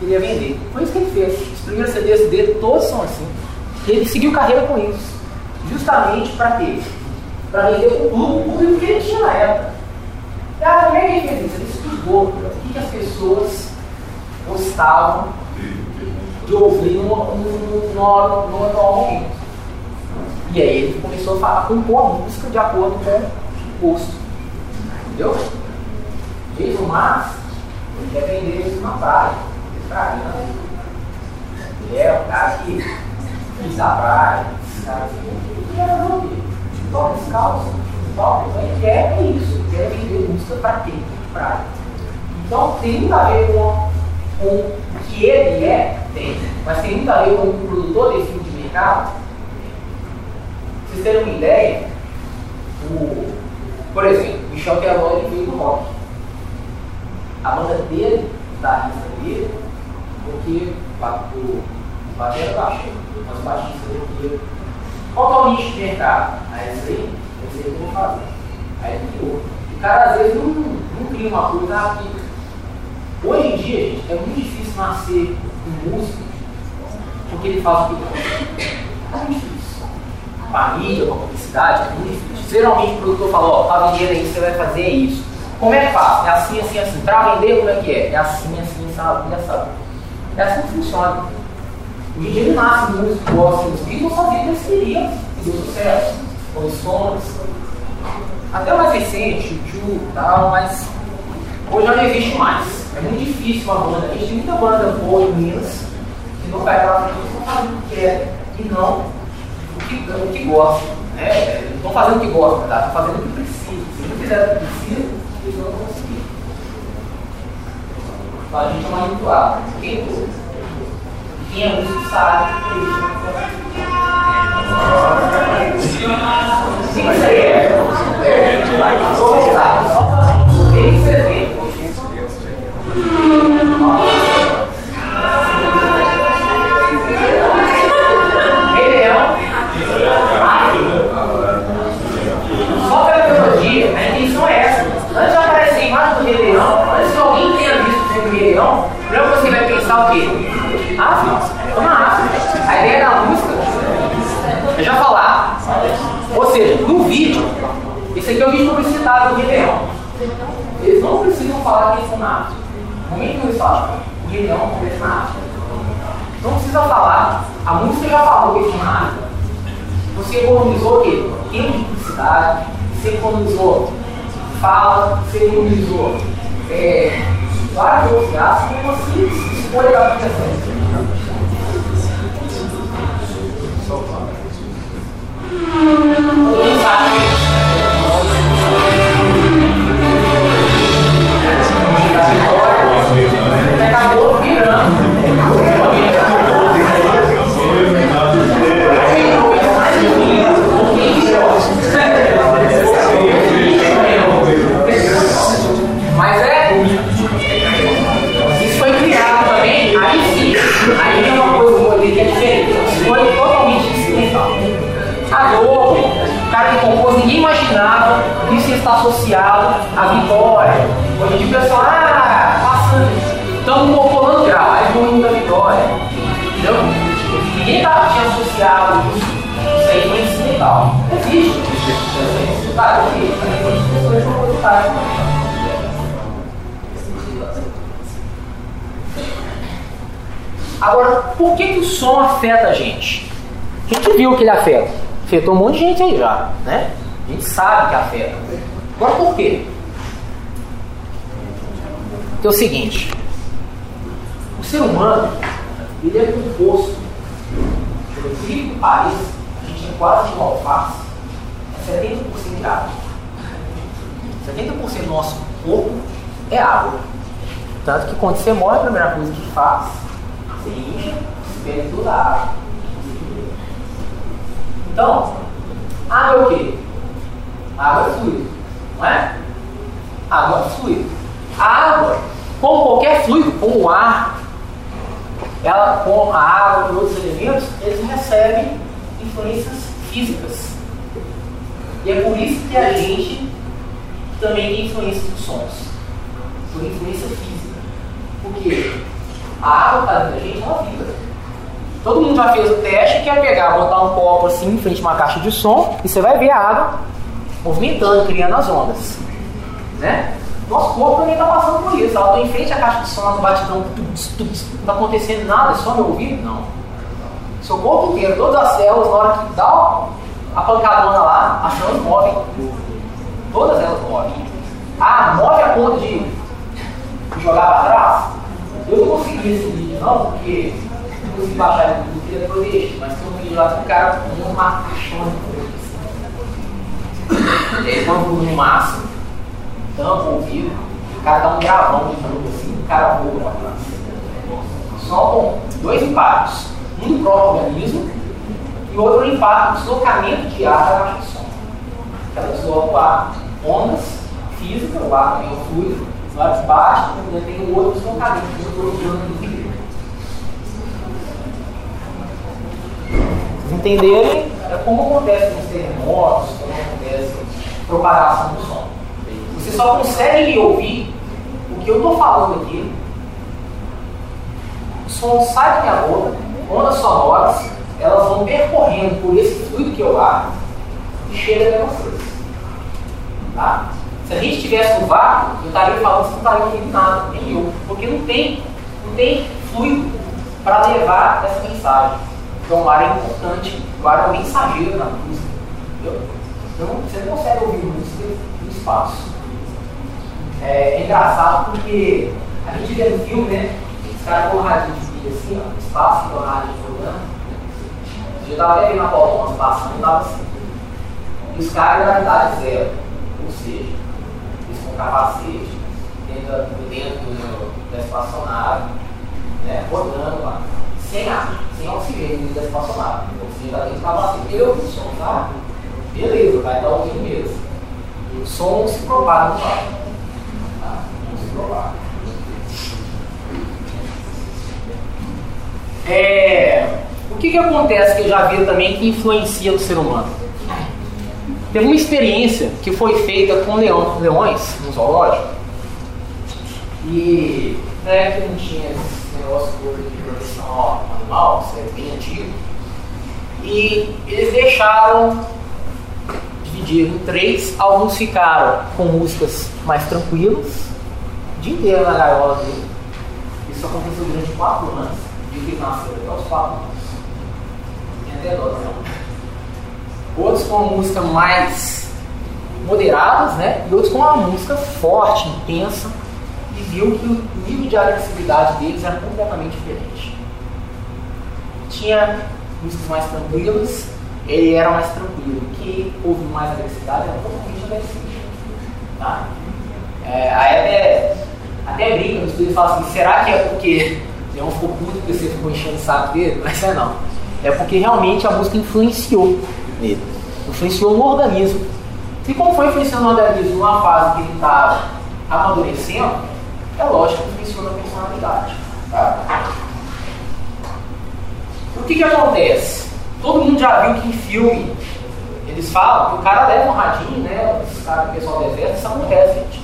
B: Queria vender. Foi isso que ele fez. Os primeiros CDs dele todos são assim. Ele seguiu carreira com isso. Justamente para quê? Para vender o público que ele tinha na época. Ah, como é que ele fez isso? Ele estudou o que, as pessoas gostavam de ouvir no, atual momento. E aí ele começou a falar, compor a música de acordo com o gosto. Entendeu? Jason Mars, quer vender na praia. Praia? Ele é o cara que fiz a praia, esse cara assim, ele quer ouvir. Toca descalço, toca, então ele quer isso, ele quer vender música para quem? Praia. Então tem muito a ver com, com o que ele é, tem, mas tem muito a ver com o produtor desse tipo de mercado vocês terem uma ideia, o, por exemplo, Michel Teló ele veio do rock. A banda dele, da rista dele, porque o, batera baixo, mas o baixista dele qual é o nicho de mercado? Aí isso aí, eu sei o que eu vou fazer. Aí ele criou. O cara às vezes não, não cria uma coisa aqui. Hoje em dia, gente, é muito difícil nascer um músico porque ele faz o que gosta. É muito difícil família, a publicidade, é muito difícil. Geralmente o produtor fala, ó, a vender aí você vai fazer isso. Como é que faz? É assim, assim, assim. Para vender, como é que é? É assim, assim, sabe? Já sabe. É assim que funciona. O DJ nasce músico, gosta dos Beatles, sabia que eles queriam e deu sucesso. Condições. Até mais recente, o e tal, mas hoje já não existe mais. É muito difícil uma banda. A gente tem muita banda boa em Minas que não vai lá frente, não faz o que quer e não que, o que gosta. Né? Não estão fazendo o que gosta, tá? estão fazendo o que precisa. Se não fizer o que precisa, eles não conseguir. Então a gente é manipulado. Quem, quem é músico sabe que isso não isso aí é. Vou voltar. Só para ter esse exemplo. pensar o quê? África. Toma África. A ideia da música é já falar. Ou seja, no vídeo, esse aqui é o vídeo publicitário do Leão. Eles não precisam falar que eles estão na África. No momento que eles falam, o Leão acontece na África. Não precisa falar. A música já falou que eles estão na. Você economizou o quê? Tempo de publicidade, você economizou fala, você economizou é, vários outros gastos que você escolha da aplicação. Quem sabe? Dia o pessoal, ah, passando, estamos colando grau, aí vamos da vitória. Entendeu? Ninguém tá, tinha associado isso. Aí foi incidental. Existe. Existe. Pessoas propositais. Agora, por que, que o som afeta a gente? A gente viu que ele afeta. Afetou um monte de gente aí já, né? A gente sabe que afeta. Agora por quê? É o seguinte, o ser humano, ele é composto, incrível que pareça, a gente é quase igual alface, é 70% de água. 70% do nosso corpo é água. Tanto que quando você morre, a primeira coisa que faz, você incha, bebe toda a água. Então, água é o quê? Água é fluido, não é? Água é fluido. A água, como qualquer fluido, como o ar, ela, com a água e outros elementos, eles recebem influências físicas. E é por isso que a gente também tem influência dos sons. Por influência física. Porque a água está dentro da gente, ela vibra. Todo mundo já fez o teste, quer pegar, botar um copo assim em frente a uma caixa de som e você vai ver a água movimentando, criando as ondas. Né? Nosso corpo também está passando por isso. Ela está em frente à caixa de som, no batidão, não está acontecendo nada, é só meu ouvido? Não. Seu corpo inteiro, todas as células, na hora que dá a pancadona lá, as células movem. Todas elas movem. Ah, move a ponto de jogar para trás? Eu não consegui esse vídeo não, porque não consegui baixar ele do que depois deixo, mas tem um vídeo lá que o cara com uma caixona Ele põe o volume máximo, tampa o ouvido, o cara dá um gravão de fruta assim, o cara voa para trás. Só com dois impactos, um no próprio organismo e outro impacto deslocamento de ar da caixa de som. Ela desloca o ar, ondas físicas, o ar é o fluido, lá baixo, ainda tem o outro deslocamento, que eu estou. Vocês entenderem é como acontece nos terremotos, como acontece propagação do som. Você só consegue ouvir o que eu estou falando aqui. O som sai da minha boca, ondas sonoras, elas vão percorrendo por esse fluido que eu ar e chega até vocês. Tá? Se a gente estivesse no vácuo, eu estaria falando, você não estaria ouvindo nada, nem eu. Porque não tem, não tem fluido para levar essa mensagem. Então o ar é importante, o ar é um mensageiro na música. Entendeu? Então, você não consegue ouvir música no espaço. É, é engraçado porque a gente vê no filme, né? Os caras com o rádio de vídeo assim, ó, espaço com o rádio jogando. Eu estava até vendo a pauta passando, estava assim. E os caras, gravidade zero. Ou seja, capacete, dentro, dentro do, da espaçonave, né, rodando lá, sem ar, sem oxigênio da espaçonave. O oxigênio está dentro do capacete. Eu o som, tá? Beleza, vai estar ouvindo mesmo. O som se propaga no ar. Tá? Não se propaga. É, o que, que acontece que eu já vi também que influencia no ser humano? Teve uma experiência que foi feita com leão, leões no zoológico. E né, que não tinha esse negócio de proteção animal, isso é bem antigo. E eles deixaram dividir em três. Alguns ficaram com músicas mais tranquilas, o dia inteiro na gaiola dele. Isso aconteceu durante quatro anos, de que nasceu até os quatro anos. Tem até dó, né? outros com uma música mais moderadas, né? E outros com uma música forte, intensa, e viu que o nível de agressividade deles era completamente diferente. Tinha músicas mais tranquilas, ele era mais tranquilo. Que houve mais agressividade era totalmente agressivo. Tá? É, aí até, até brinca no estudo e fala assim, será que é porque Leão ficou puto porque você ficou enchendo o saco dele? Mas é não. É porque realmente a música influenciou nele. Influenciou no organismo. E como foi influenciando no organismo numa fase que ele estava amadurecendo, é lógico que influenciou na personalidade. Tá? O que, que acontece? Todo mundo já viu que em filme eles falam que o cara leva um radinho, né? Os caras do pessoal do exército, isso acontece, gente.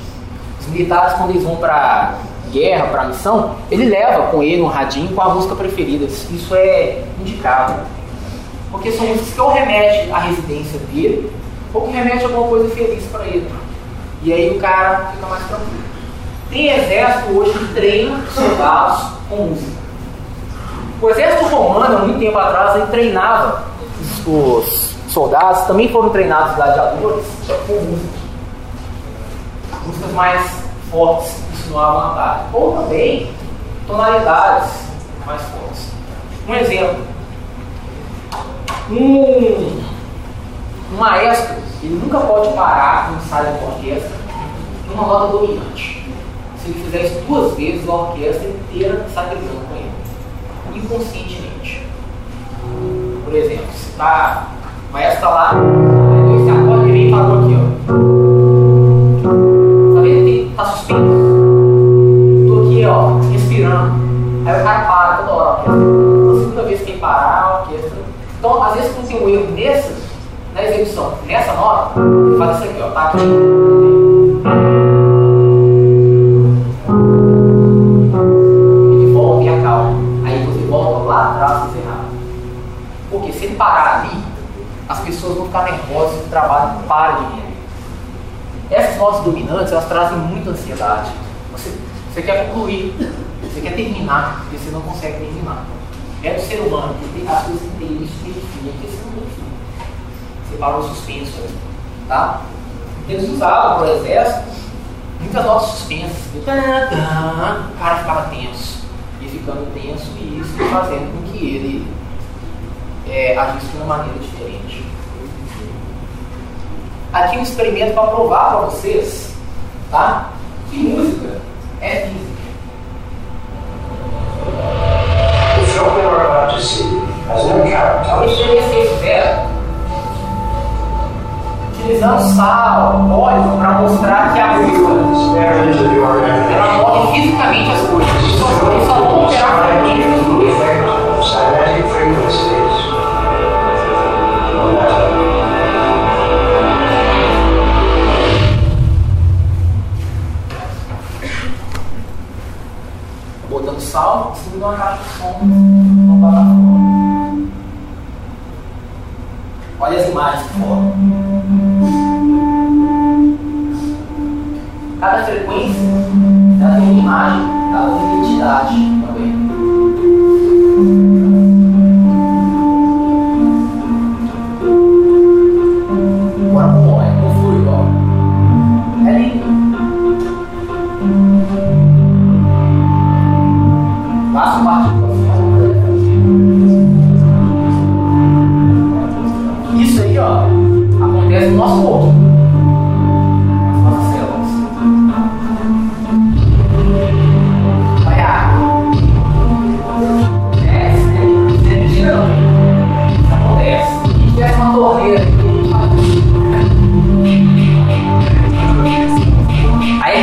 B: Os militares, quando eles vão para guerra, para missão, ele leva com ele um radinho com a música preferida. Isso é indicado. Porque são músicas que ou remete à residência dele, ou que remete a alguma coisa feliz para ele. E aí o cara fica mais tranquilo. Tem exército hoje que treina soldados com música. O exército romano, muito tempo atrás, ele treinava os soldados, também foram treinados gladiadores com música. Músicas mais fortes, insinuavam ataque. Ou também tonalidades mais fortes. Um exemplo, um, um maestro, ele nunca pode parar um ensaio de orquestra numa nota dominante. Se ele fizer isso duas vezes, a orquestra inteira está gritando com ele. Inconscientemente. Por exemplo, se tá, o maestro está lá, aí esse acorde vem e parou aqui, ó. Tá vendo? Ele tá suspenso. Tô aqui, ó, respirando. Aí o cara para toda hora, ó. A segunda vez que parar a orquestra. Então, às vezes, quando tem um erro nessa, na execução, nessa nota, ele faz isso aqui, ó, tá aqui. Lá atrás e errado. Porque se ele parar ali, as pessoas vão ficar nervosas e o trabalho para de render. Essas notas dominantes, elas trazem muita ansiedade. Você, você quer concluir, você quer terminar, e você não consegue terminar. É do ser humano, que tem as coisas isso tem fim, aqui você não tem fim. Você parou suspenso tá? Eles usavam para o exército muitas notas suspensas. O cara ficava tenso, ficando tenso, e isso fazendo com que ele é, agisse de uma maneira diferente. Aqui um experimento para provar para vocês tá? que música é física.
D: The film we are about to see has no
B: A
D: characters.
B: experiência que fizeram utilizando sal, óleo, para mostrar que a música ela move fisicamente as coisas. Isso só- vão operar botando sal de uma caixa de som numa plataforma. Olha as imagens que foram. Cada frequência ela tem uma imagem, ela tem uma identidade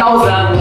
B: Aí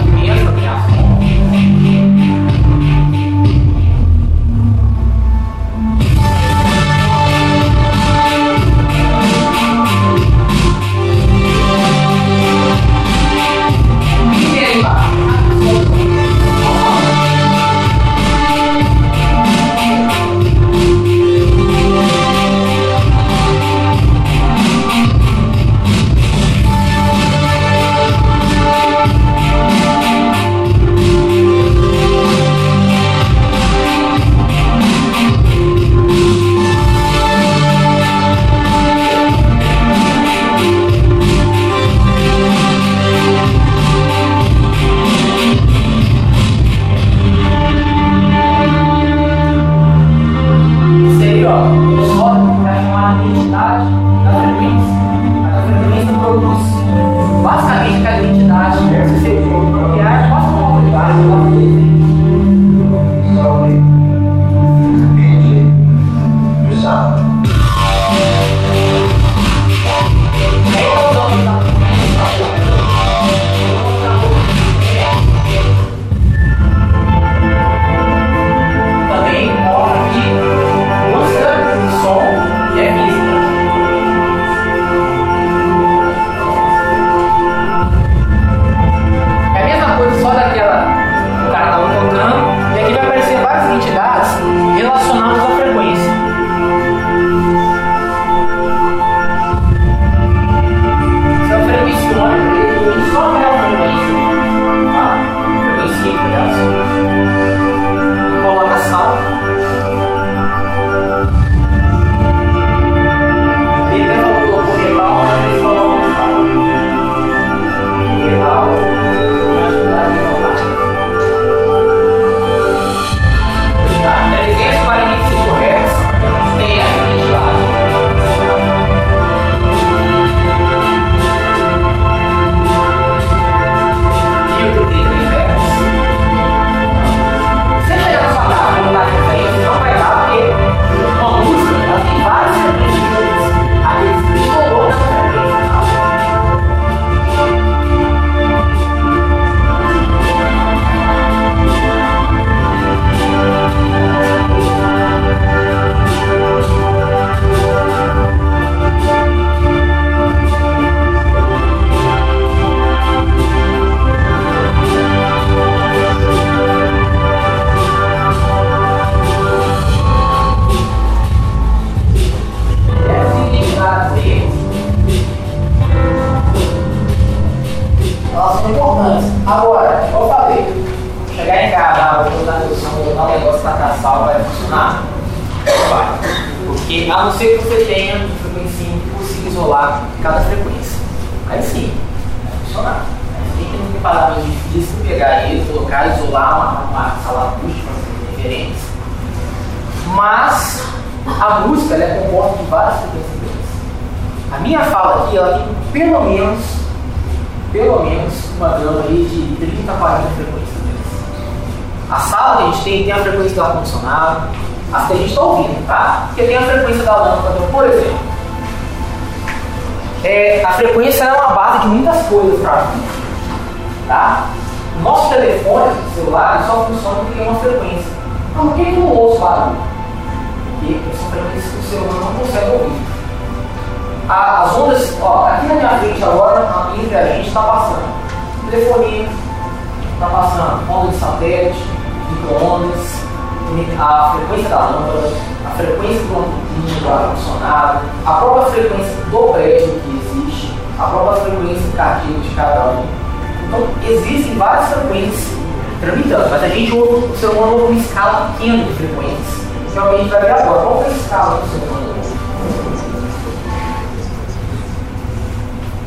B: a frequência da lâmpada, a frequência do ar-condicionado, a própria frequência do prédio que existe, a própria frequência cardíaca de cada um. Então, existem várias frequências tramitando, mas a gente ouve, o ser humano uma escala pequena de frequências. Então, a gente vai ver agora qual é a escala do ser humano.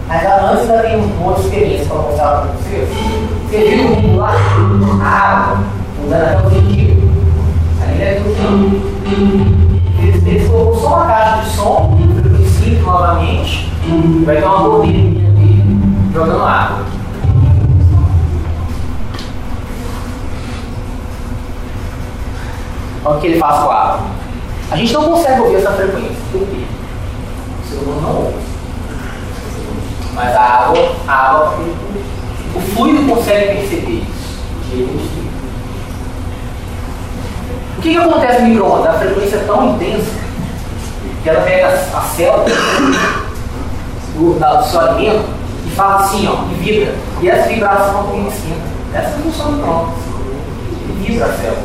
B: Mas antes ainda tem uma outra experiência para mostrar para vocês. Você viu o mundo lá? A água, mudando até o sentido. Eles, eles colocou só uma caixa de som, simples novamente, vai ter uma bolinha aqui jogando água. Olha o que ele faz com a água. A gente não consegue ouvir essa frequência. Por quê? O ser humano não ouve. Mas a água, a água, o fluido consegue perceber isso. O que, que acontece no micro-ondas? A frequência é tão intensa que ela pega a célula do, seu alimento e faz assim, ó, e vibra. E essa vibração também esquenta. Essa é a função do micro-ondas. E vibra as células.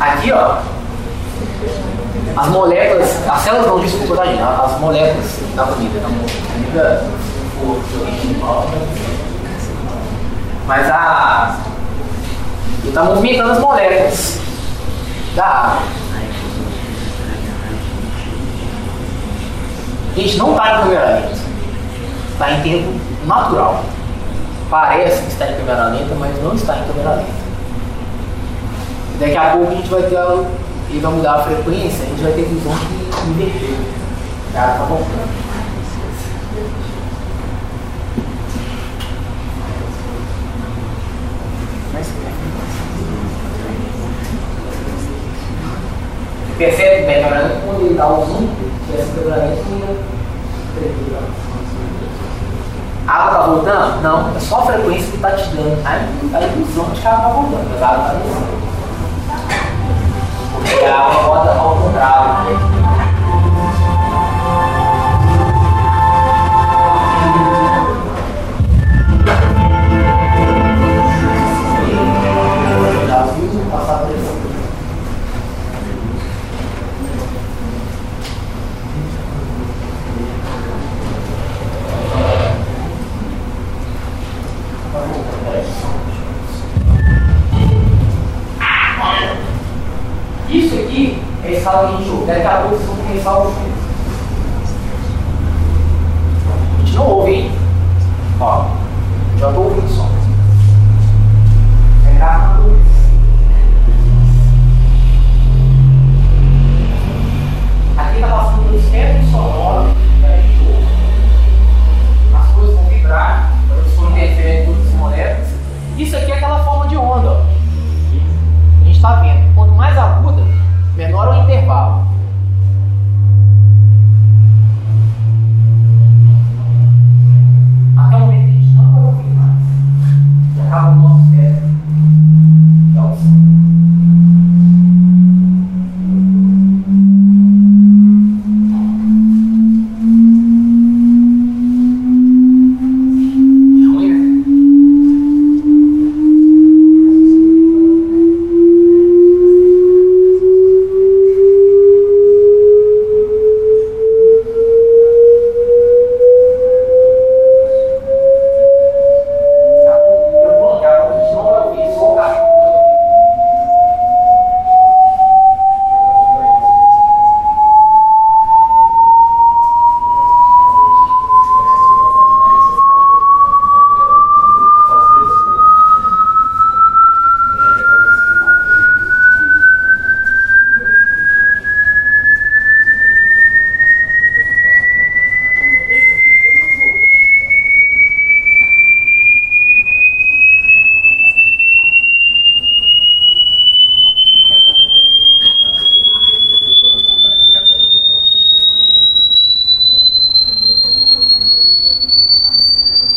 B: Aqui, ó, as moléculas, as células não, desculpa, tá, as moléculas da comida, da comida, mas a está movimentando as moléculas da água. Gente, não está em câmera lenta. Está em tempo natural. Parece que está em câmera lenta, mas não está em câmera lenta. Daqui a pouco a gente vai ter ele vai mudar a frequência, a gente vai ter visão que inverter. Tá, tá bom? Percebe bem, câmera quando ele dá o zoom, essa câmera lenta a água está voltando? Não, é só a frequência que está te dando a, ilusão de que a água está voltando, mas a água está descendo. Porque a água roda ao contrário. ressalva em jogo. Daqui a pouco vão ressalva A gente não ouve, hein? Ó, já estou ouvindo só. É carro Aqui está passando um espectro sonoro né, da jogo. As coisas vão vibrar, elas vão interferir em todas as moléculas. Isso aqui é aquela forma de onda, ó. A gente está vendo. Quanto mais aguda, menor é o intervalo. Até o momento em que a gente não confirma, e acaba o nosso cérebro. Yeah.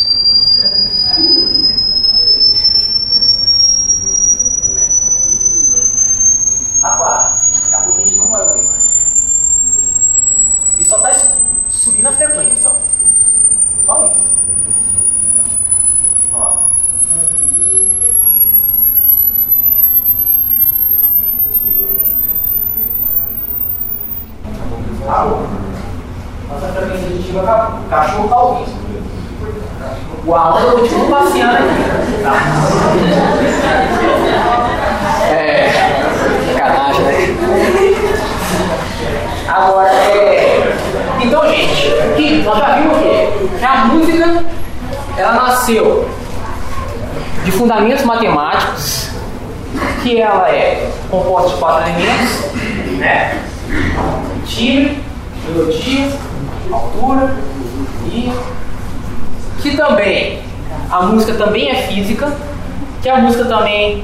B: Também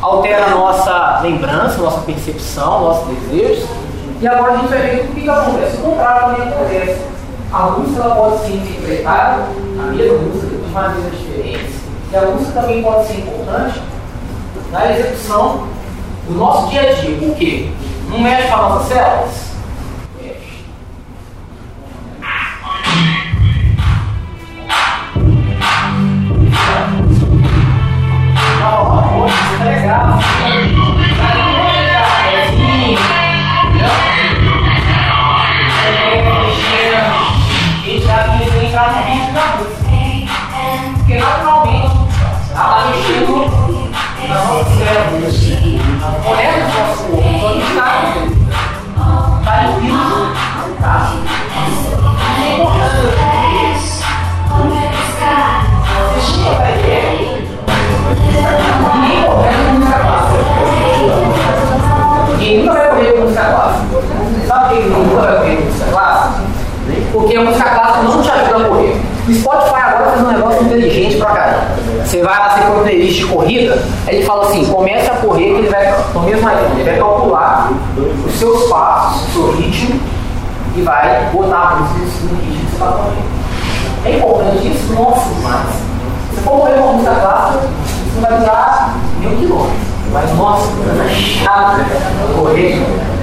B: altera a nossa lembrança, nossa percepção, nossos desejos. E agora a gente vai ver o que, acontece. O contrário também acontece. A música ela pode ser interpretada, a mesma música, de maneiras diferentes. E a música também pode ser importante na execução do nosso dia a dia. Por quê? Não mexe com as nossas células?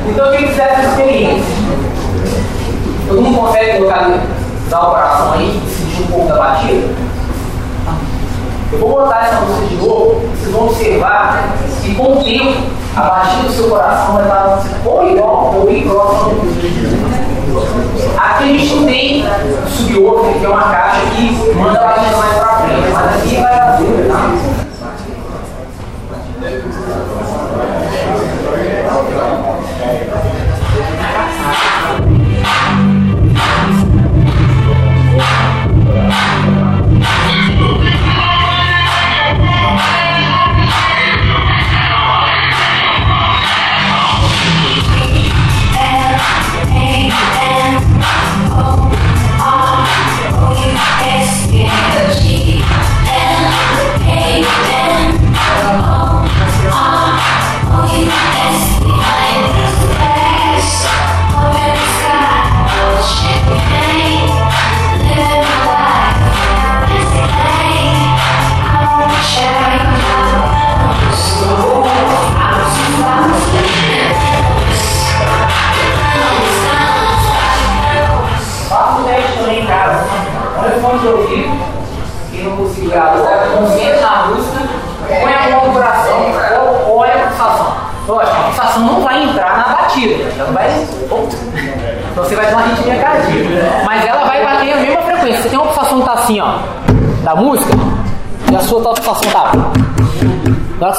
B: Então, quem quiser essa experiência, Todo mundo consegue localizar o coração aí e sentir um pouco da batida? Eu vou botar essa música de novo, vocês vão observar que com o tempo a batida do seu coração vai estar ou igual ou bem próxima do Aqui a gente não tem subwoofer, que é uma caixa que manda a batida mais para frente, mas aqui vai fazer, tá?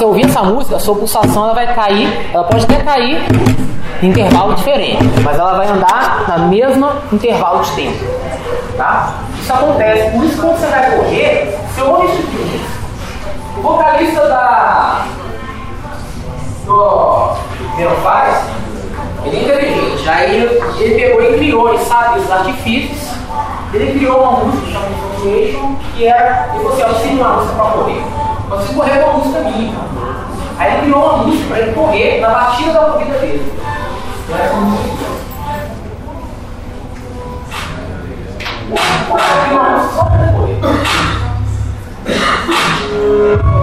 B: Você ouvir essa música, a sua pulsação ela vai cair, ela pode até cair em intervalo diferente, mas ela vai andar na mesma intervalo de tempo. Tá? Isso acontece, por isso quando você vai correr, você ouve isso aqui. O vocalista da do Melofaz, ele é inteligente. Aí ele, pegou e criou, ele sabe os artifícios. Ele criou uma música chamada Association, que era, ele falou assim, ó, eu uma música para correr. Você correr com uma música minha. Aí ele criou uma música para ele correr na batida da corrida dele. É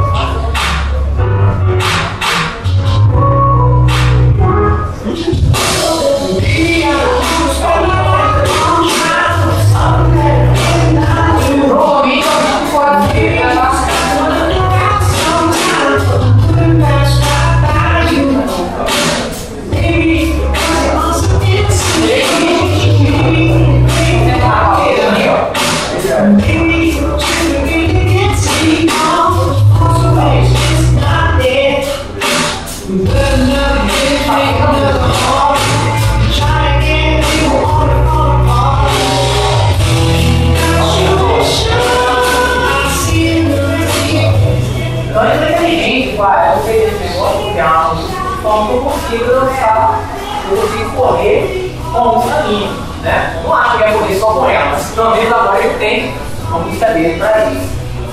B: pelo menos agora ele tem uma música dele para isso.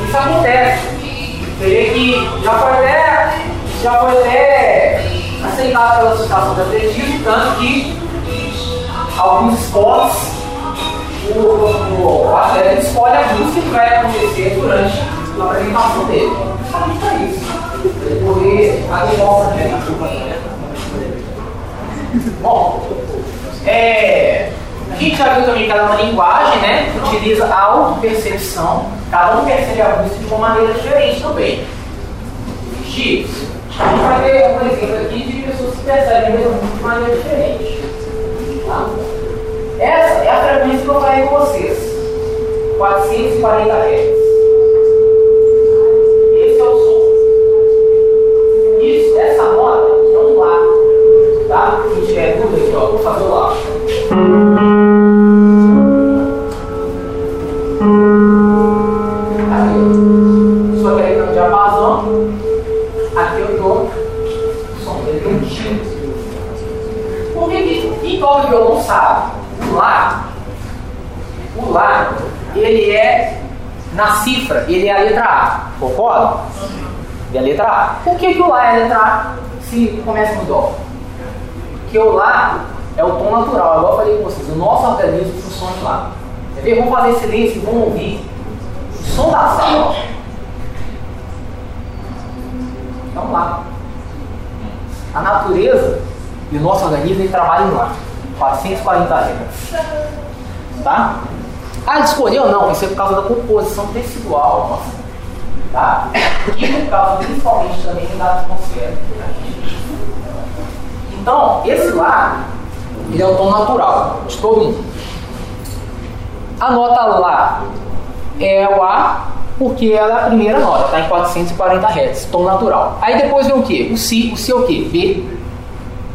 B: Isso acontece. Você que já foi até, já foi até aceitado pela Associação de Atletismo, tanto que alguns esportes o, o, o atleta escolhe a música que vai acontecer durante a apresentação dele. Justamente para isso. Ele poder adequar né? Bom, é, a já viu também que cada uma linguagem né, utiliza a auto-percepção. Cada um percebe a música de uma maneira diferente também. X. A gente vai ver um exemplo aqui de pessoas que percebem música de maneira diferente. Tá? Essa é a frequência que eu falei com vocês. 440 Hz. Letra A, concorda? É a letra A. Por que, que o Lá é a letra A se começa no Dó? Porque o Lá é o tom natural, igual eu falei com vocês, o nosso organismo funciona lá. Ver? Vamos fazer silêncio e vamos ouvir o som da sala. Então lá. A natureza e o nosso organismo ele trabalha em lá. 440 Hz. Tá? Ah, escolheu? Não, isso é por causa da composição tecidual nossa. Tá? E por causa principalmente também da atmosfera. Então, esse lá, ele é o tom natural de todo mundo. A nota Lá é o A, porque ela é a primeira nota, está em 440 Hz, tom natural. Aí depois vem o quê? O Si, o Si é o quê? B.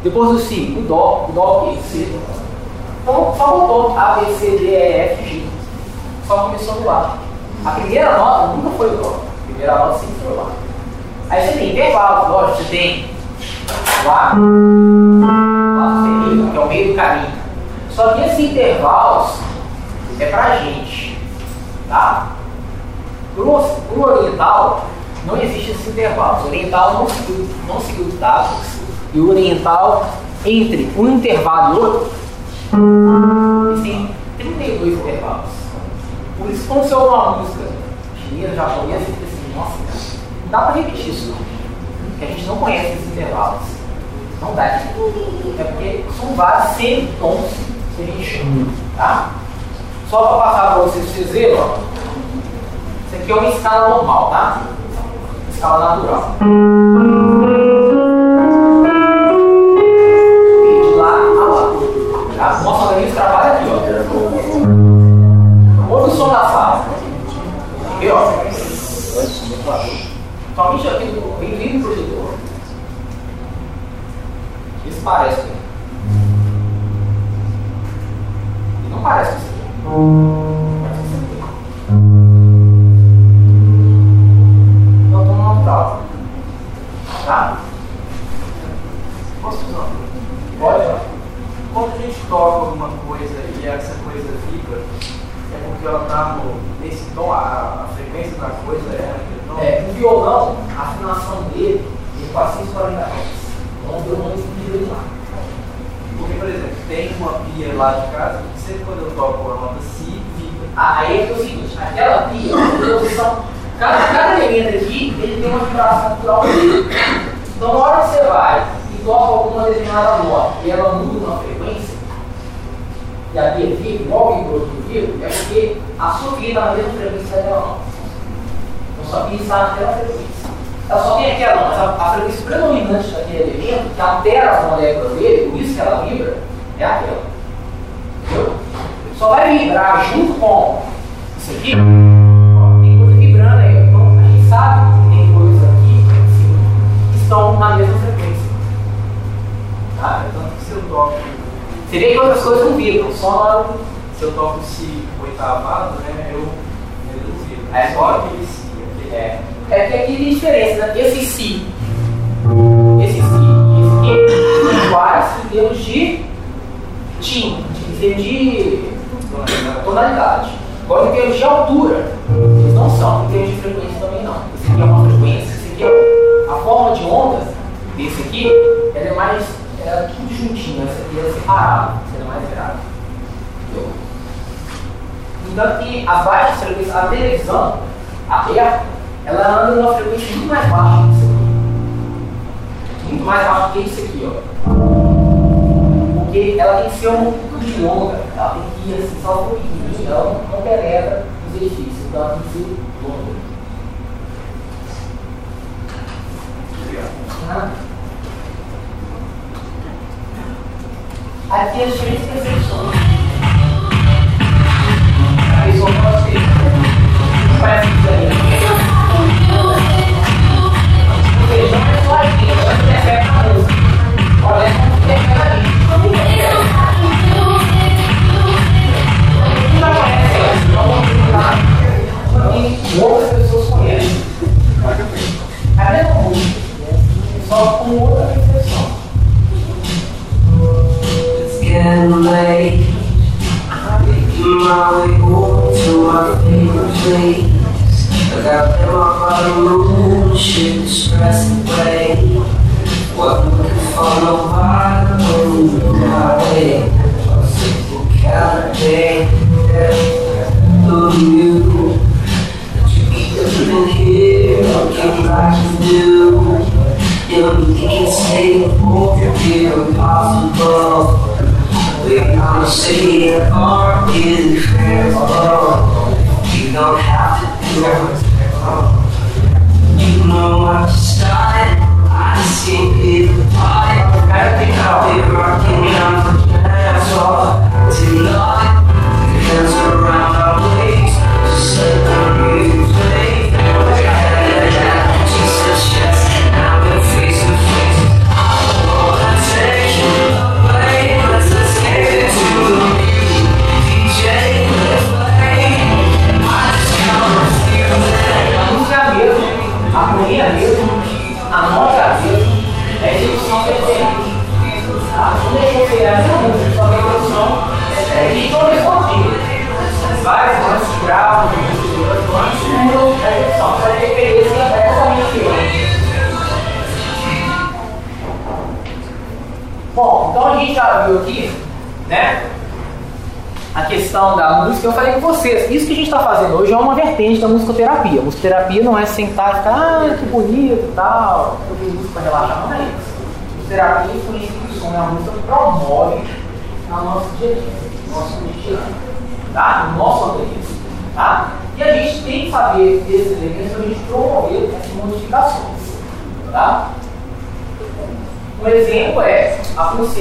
B: Depois do Si, o Dó, o Dó é o quê? C. Então só voltou A, B, C, D, E, F, G. Só começou no A. A primeira nota nunca foi o Dó. A primeira nota sempre foi o Lá. Aí você tem intervalo, lógico, você tem Lá, Lá sustenido, que é o meio do caminho. Só que esses intervalos é pra gente. Tá? Pro, pro oriental, não existe esses intervalos. O oriental não seguiu, não seguiu dados. E o oriental, entre um intervalo e outro, existem 32 intervalos. Por isso, quando você ouve uma música chinesa, japonesa, você fica assim, nossa, não dá para repetir isso não. Porque a gente não conhece esses intervalos. Não dá. É porque são vários semitons que a gente chama. Tá? Só para passar para vocês, vocês verem, ó. Isso aqui é uma escala normal, tá? Escala natural. De lá a lá. Tá? Nosso organismo trabalha aqui, ó. Ouve o som da sala. Viu? ó? Somente aqui do bem-vindo projetor. Isso parece. E não parece natural. Tá?
E: Posso pergunta?
B: Pode?
E: Quando a gente toca alguma coisa e essa coisa vibra, porque ela está nesse tom, a, a frequência da coisa é tom?
B: É, o violão, a afinação dele é 440 Hz. Então o violão vibra demais.
E: Porque, por exemplo, tem uma pia lá de casa que sempre quando eu toco a nota si, vibra.
B: Ah, aí é o seguinte, aquela pia, a posição, cada, cada elemento aqui, ele tem uma vibração natural dele. Então na hora que você vai e toca alguma determinada nota e ela muda uma frequência, e a pia vibra, igual vibrou que vibra, é porque a sua pia está na mesma frequência daquela nota. Então sua pia está naquela frequência. Ela só tem aquela, mas a, a frequência predominante daquele elemento, que altera as moléculas dele, por isso que ela vibra, é aquela. Entendeu? Só vai vibrar junto com isso aqui. Tem coisa vibrando aí. Então a gente sabe que tem coisas aqui em que estão na mesma frequência. Tá?
E: Tanto que se eu toco,
B: Você vê que outras coisas não vibram, só que-
E: se eu toco si oitavado, né, eu, eu não vibro.
B: É,
E: só aquele si. Aquele,
B: É, é que aqui tem diferença, né? Esse si, esse si e esse são iguais em termos de, tim, de tonalidade. Agora, em termos de altura, eles não são, em termos de frequência também não. Esse aqui é uma frequência, esse aqui é a forma de onda desse aqui, ela é mais, ela é tudo juntinho, essa aqui é separada, ela é mais grave. Então, que as baixas frequências, a televisão aberta, ela anda numa frequência muito mais baixa que isso aqui. Muito mais baixa que isso aqui, ó. Porque ela tem que ser um pouco de longa, ela tem que ir assim, só um pouquinho, ela não, penetra os edifícios, então ela tem que ser longa. Ah. As diferentes percepções. A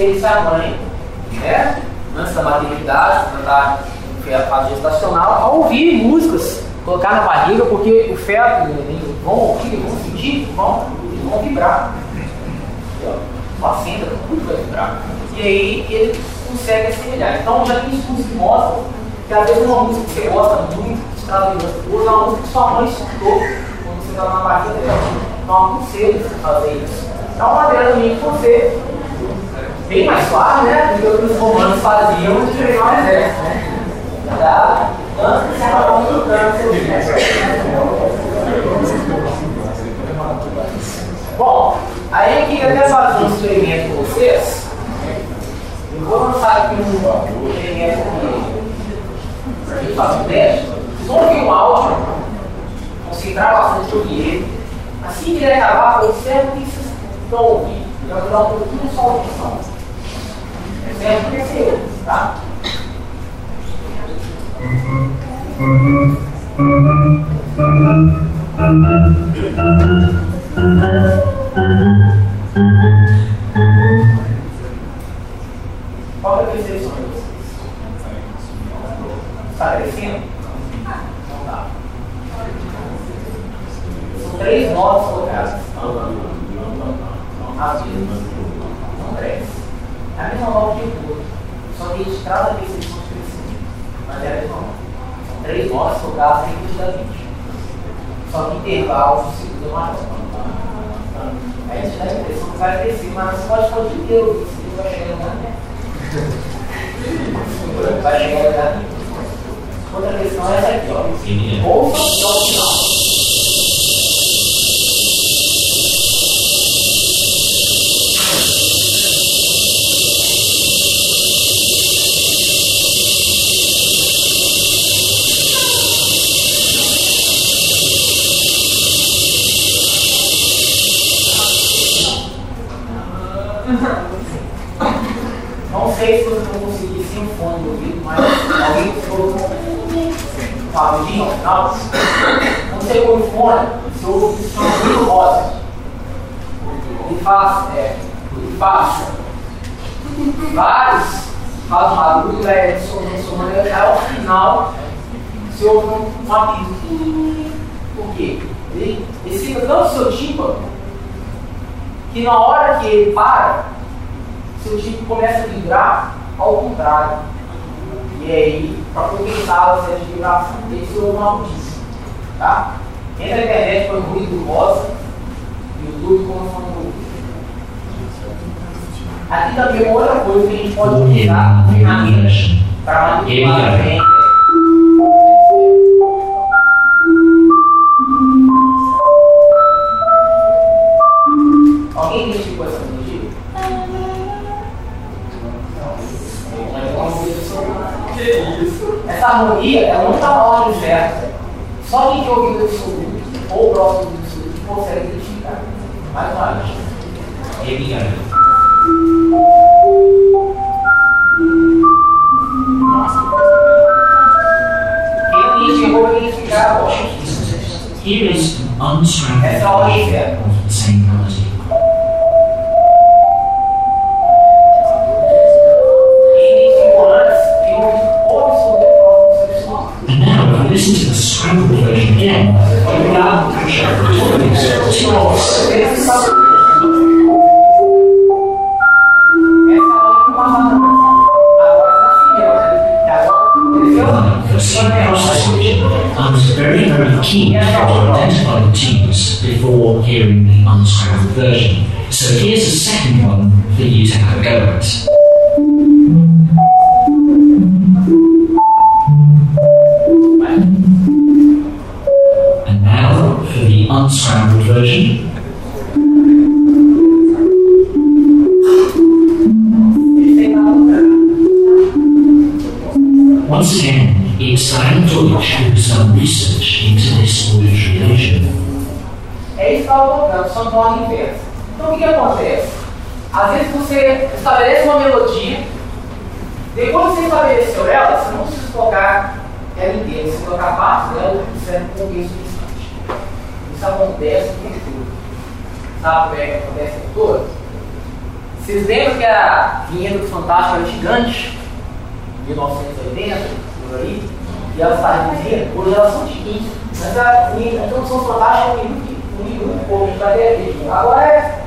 B: a consciência da mãe, né? antes da maternidade, para estar a fase gestacional, a ouvir músicas, colocar na barriga, porque o feto, eles vão ouvir, vão sentir, vão, vão vibrar. A placenta, tudo vai vibrar. E aí ele consegue assemelhar. Então já tem estudos que mostram que às vezes uma música que você gosta muito, que traz lembrança, usa uma música que sua mãe escutou quando você está na barriga dela. Então aconselho você fazer isso. É uma maneira também que você bem mais suave, né? Do que o que os romanos faziam de treinar o exército, né? Tá? Antes de se acabar lutando seu Bom, aí eu queria até fazer um experimento com vocês. Eu vou lançar aqui um experimento aqui. Pra gente fazer um teste. Vocês ouvir um áudio, concentrar bastante de ouvir ele. Assim que ele acabar, observe o que vocês estão ouvindo. Eu vou dar um pouquinho só a audição. Percebe? Percebe, tá? Qual de vocês? Está crescendo? Não dá. São três notas colocadas. Vezes, não cresce. É a mesma nota que o outro. Só que a gente traz a percepção de crescimento. Mas é a mesma nota. São três notas colocadas repetidamente. Só que intervalos de segundo é maior. Aí a gente dá a impressão que vai crescer, mas você pode fazer o dia inteiro, você vai chegando, né? vai chegar ali. Outra questão é essa aqui, ó. Ouça até o final. Não sei vão conseguir sem fone no ouvido, mas alguém falou rapidinho, não. Não sei como fone, se ouve o som muito rosa. E faz, é, e faz. Vários faz um barulho, é somando até ao final, se ouve um, um apito. Por quê? Ele, ele fica tanto seu tímpano que na hora que ele para, seu tipo começa a vibrar ao contrário. E aí, para compensar essa vibração, tem que uma notícia. Tá? Entra na internet o ruído rosa, YouTube como falando. Aqui também uma outra coisa que a gente pode utilizar para manipular a gente. Essa harmonia, ela não está na ordem certa. Só quem tem ouvido absoluto ou próximo do absoluto consegue identificar. Mais uma vez. Quem não identificou vai identificar agora.
F: Here is an unstrung
B: Essa é a ordem certa.
F: Listen to the scrambled version again, without the recordings,
B: Esse sabe. Essa hora que passava Agora está seguindo. Agora,
F: for some process switch, I was very, very keen to identify the tunes before hearing the unscrambled version. So here's a second one for you to have a go at. Unscrambled version. Once again, it's Diane Deutsch who's done research into this auditory illusion.
B: É isso que estava só no ordem inversa. Então o que, que acontece? Às vezes você estabelece uma melodia, depois que você estabeleceu ela, você não precisa tocar ela inteira, você tocar partes dela, você serve como isso. Isso acontece o tempo todo. Sabe como é que acontece tempo todo? Vocês lembram que a vinheta do Fantástico era gigante? 1980, por aí, e elas estavam reduzindo, hoje elas são chiquinhas. Mas a, a introdução fantástica é um minuto, um minuto pouco, a gente vai ter aqui. Agora é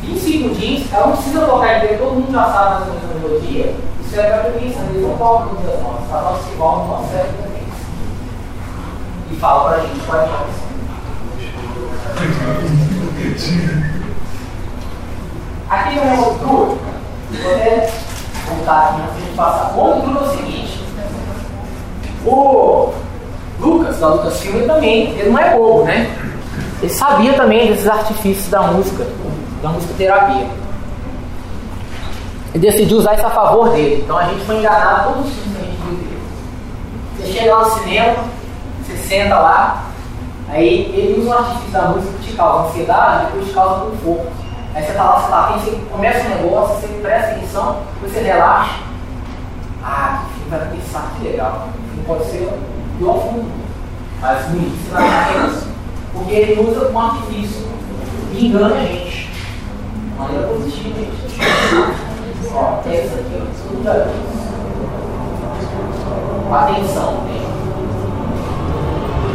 B: 20 segundinhos, ela não precisa tocar inteiro, todo mundo já sabe mais ou a melodia. Isso é para preguiça, eles não tocam todas as notas, a nossa igual não consegue também. E fala pra gente a nossa. Aqui no meu outro vou até voltar aqui a gente passar. É o seguinte: o Lucas, da Lucas Filme, também, ele não é bobo, né? Ele sabia também desses artifícios da música, da música terapia. E decidiu usar isso a favor dele. Então a gente foi enganado todos os filmes que a gente viu dele. Você chega lá no cinema, você senta lá, aí ele usa um artifício da música que te causa ansiedade, depois te causa conforto. Aí você tá lá, você tá afim, você começa um negócio, você presta atenção, você relaxa. Ah, que vai pensar, que legal. O filme pode ser igual ao fundo. Mas você vai ficar. Porque ele usa um artifício engana a gente. De maneira positiva, gente. Ó, essa aqui, ó. Atenção, tem.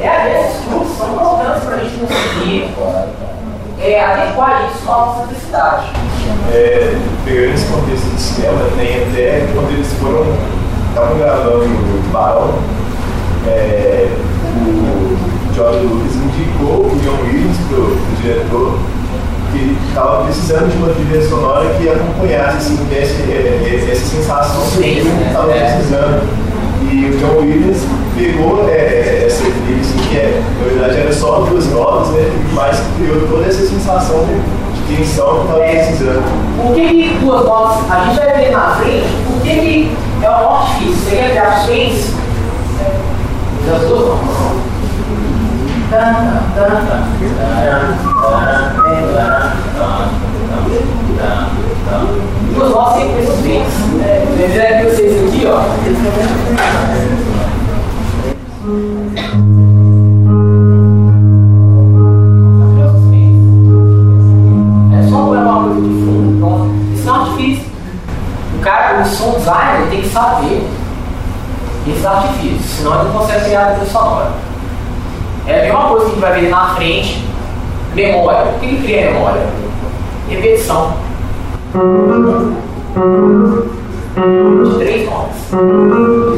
B: É, às vezes, os grupos são importantes para a gente conseguir é, adequar isso à nossa necessidade. É,
G: pegando esse contexto do cinema, tem até quando eles foram, estavam gravando o Barão, é, o George Lucas indicou o John Williams para o diretor que estava precisando de uma trilha sonora que acompanhasse assim, essa, é, essa sensação que ele estava né? é. precisando. E o John Williams pegou é, essa trilha, assim, que é, na verdade era só duas notas, né? Mas criou toda essa sensação de tensão que estava precisando.
B: Por que, que duas notas? A gente vai ver na frente, por que, que é uma nota difícil? Você quer ver as três? Das duas notas. Duas notas sem preços Lembrando que vocês aqui, ó. É só uma coisa de fundo, pronto. Isso não é difícil. O cara, o som designer tem que saber esse artifício, senão ele não consegue criar a trilha sonora. É a mesma coisa que a gente vai ver na frente, memória. O que ele cria memória? Repetição. De três notas.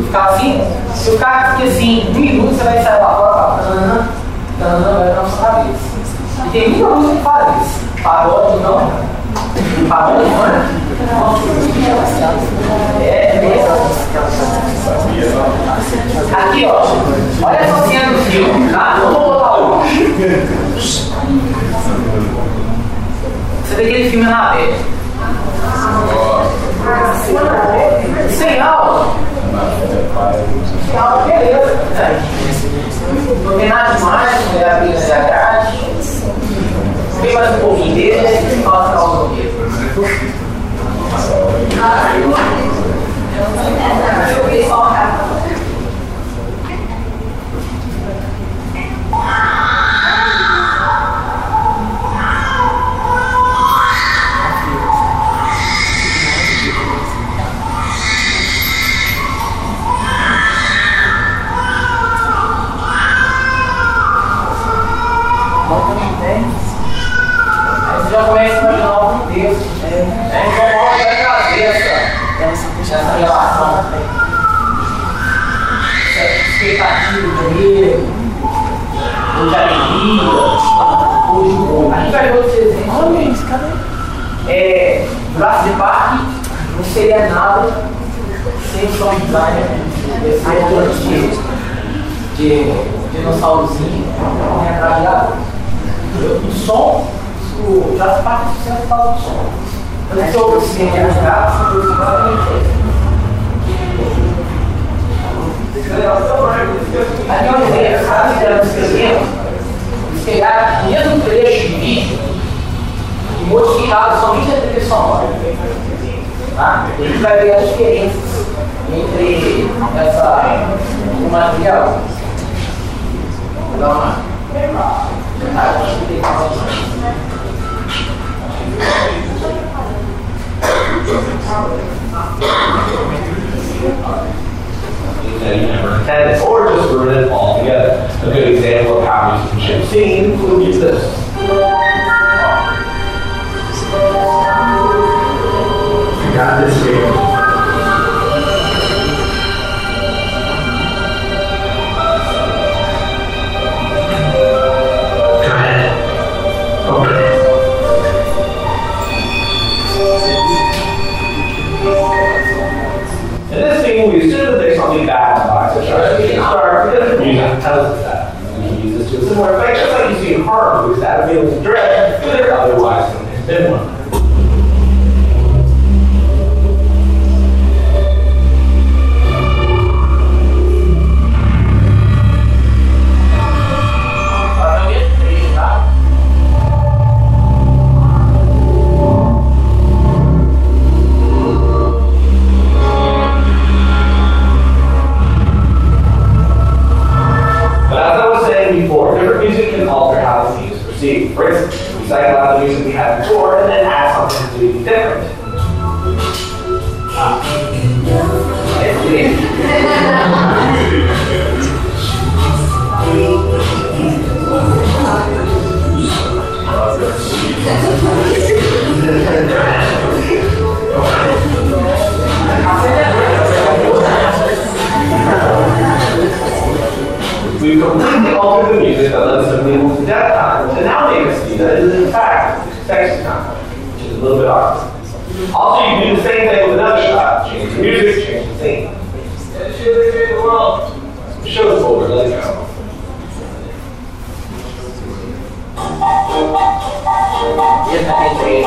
B: Ficar assim, se o cara fica assim, um minuto, você vai sair lá fora, tanana, tanana, vai na sua cabeça. E tem muita música que faz isso. Pagode não. Pagode não, né? É, Aqui, ó. Olha essa cena do filme, tá? Vamos botar o. Você vê aquele filme na vez. Sem aula. Sem aula, beleza. Nada demais, não é a briga da grade. Vem mais um pouquinho dele, fala pra aula do Aí você já começa a imaginar o contexto. É, então, logo vai trazer essa, essa relação. Essa expectativa de medo, ou de alegria, ou de humor. A gente vai ver outros exemplos. É, Jurassic Park não seria nada sem o desse autor de, de dinossaurozinho retrasado. O som, o Jurassic Park é sucesso por causa do som. Eu não sou o cinema de gatos, eu sou Aqui é um exemplo, sabe, que era escrevendo, eles pegaram o mesmo trecho de vídeo e modificaram somente a trilha sonora. Tá? A gente vai ver as diferenças entre essa, o material. Vou dar uma.
H: that you never or just ruin it altogether. A good example of how musicianship scenes would use this.
G: Got this game.
H: Box. So we can because music tells us that. We can use this to a similar effect, just like you see horror movies that of dread, but there otherwise been one. as I was saying before, different music can alter how the scene is perceived. For instance, we cycle out the music we had before and then
B: add something completely different. Ah. It's me. You completely alter the music unless they're move to that time. And now they can see that it is in fact section time, which is a little bit awkward. Also, you do the same thing with another shot. Change the music, change the theme. It
I: shows the
J: world.
I: Show the
K: what we're go. now.
B: Yes, I can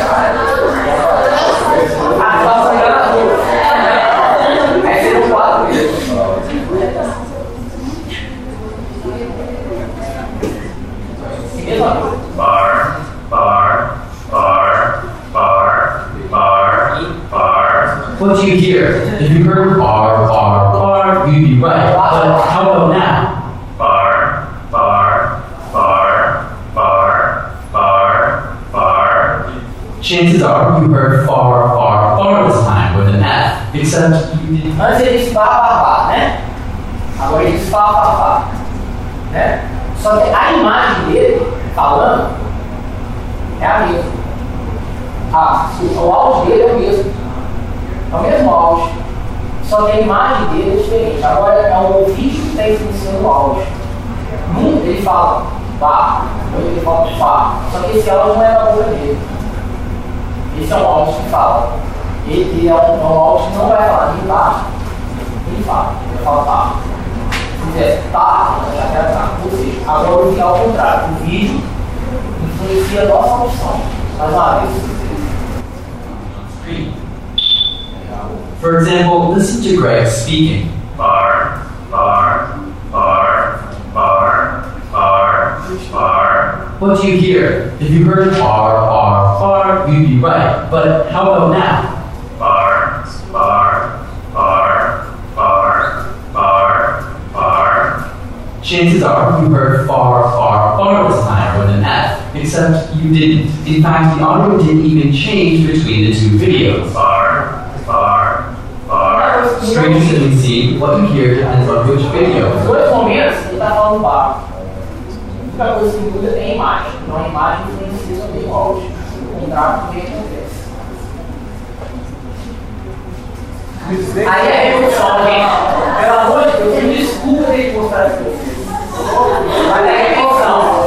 L: What do you hear? If you heard bar, bar, bar, you'd be right. But how about now?
H: Bar, bar, bar, bar, bar, bar.
L: Chances are you heard far, far, far this time with an F, except you didn't.
B: Antes ele disse bar, bar, bar, né? Agora ele diz fá, fá, fá. Né? Só que a imagem dele, falando, é a mesma. Ah, desculpa, o áudio dele é o mesmo. É o mesmo áudio. Só que a imagem dele é diferente. Agora é o ouvido que está influenciando o áudio. Num ele fala pá, outro ele fala pá. Só que esse áudio não é da boca dele. Esse é um áudio que fala. Ele, é, um, é um áudio que não vai falar nem pá, nem pá. Ele fala pá. Se fizer pá, já vai atrás. Ou seja, agora o vídeo é ao contrário. O vídeo influencia a nossa audição. Mais uma vez.
L: For example, listen to Greg speaking.
H: Bar, bar, bar, bar, bar, bar.
L: What do you hear? If you heard bar, bar, bar, you'd be right. But how about now?
H: Bar, bar, bar, bar, bar, bar.
L: Chances are you heard far, far, far this time with an F, except you didn't. In fact, the audio didn't even change between the two videos.
H: Bar, bar.
L: Strangely see, what you hear depends on which video.
B: Dois momentos, ele está falando bar. A única coisa que muda é a imagem. Então a imagem influencia também o áudio. O contrário também acontece. Aí é revolução, gente. Pelo amor de Deus, me desculpa ter que mostrar isso pra vocês. Mas é revolução.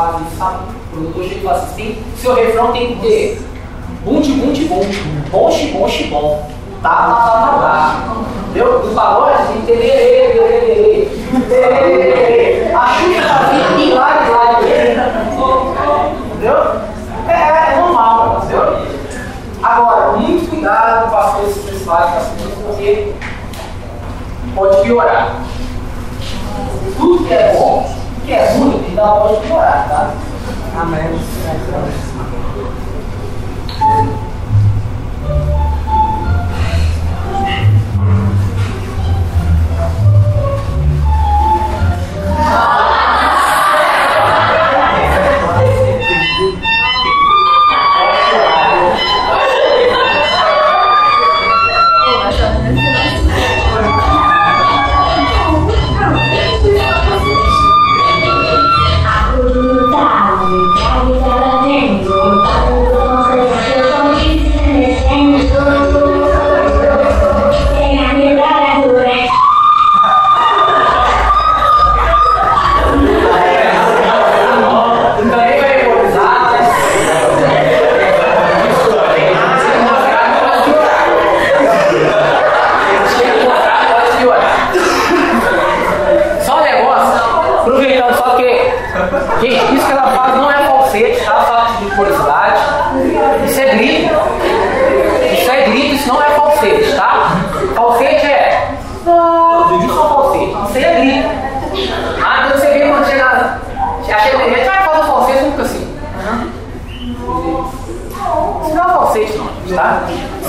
B: Fazem sabe? O produtor chega e fala assim, seu refrão tem que ter bum de bum de bum, bom tá, tá, tá, tá, tá. Entendeu? Do pagode tem que ter lê, lê, lê, lê, lê, lê, lê, lê. A Xuxa fazia milagres entendeu? É, é normal, entendeu? Agora, muito cuidado com as coisas que vocês fazem porque pode piorar. Tudo que é bom, que é ruim, ainda pode piorar, tá? Amém. Também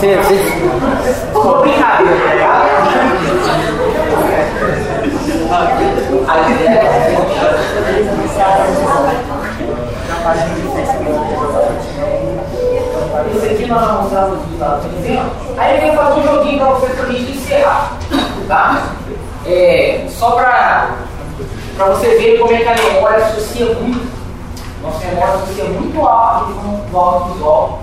B: Você. você... Pô, brincadeira, é. Esse aqui nós vamos os resultados, Aí ele vem fazer um joguinho para você pra gente encerrar, tá? É, só pra, pra você ver como é que a memória associa muito. Nossa memória associa muito alto com o visual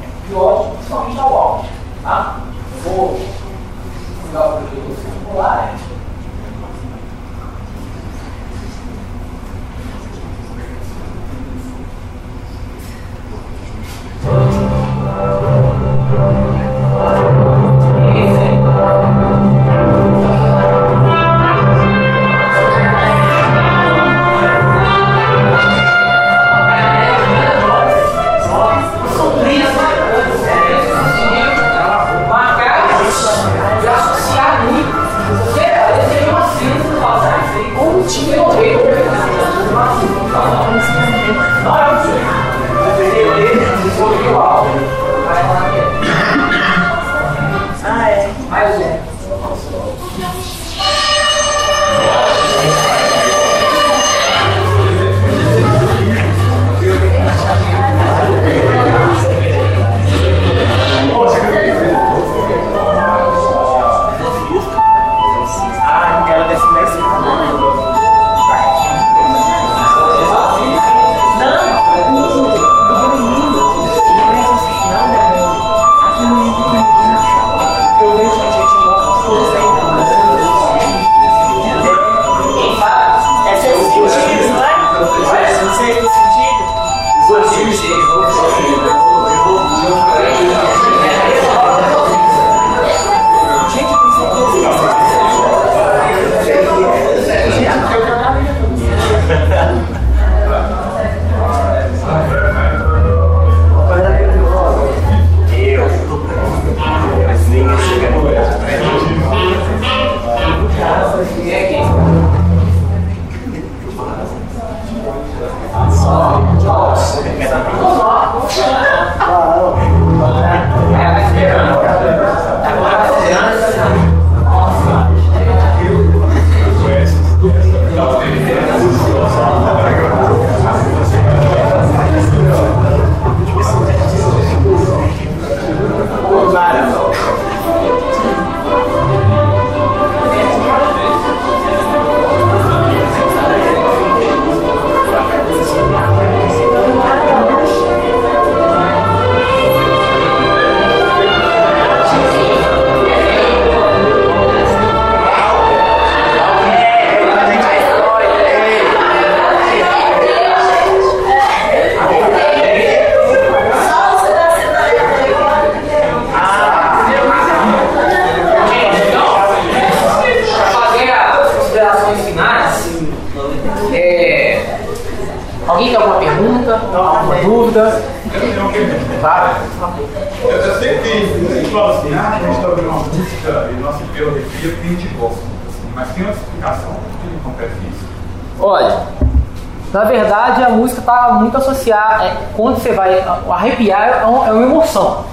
B: Arrepiar é é uma emoção.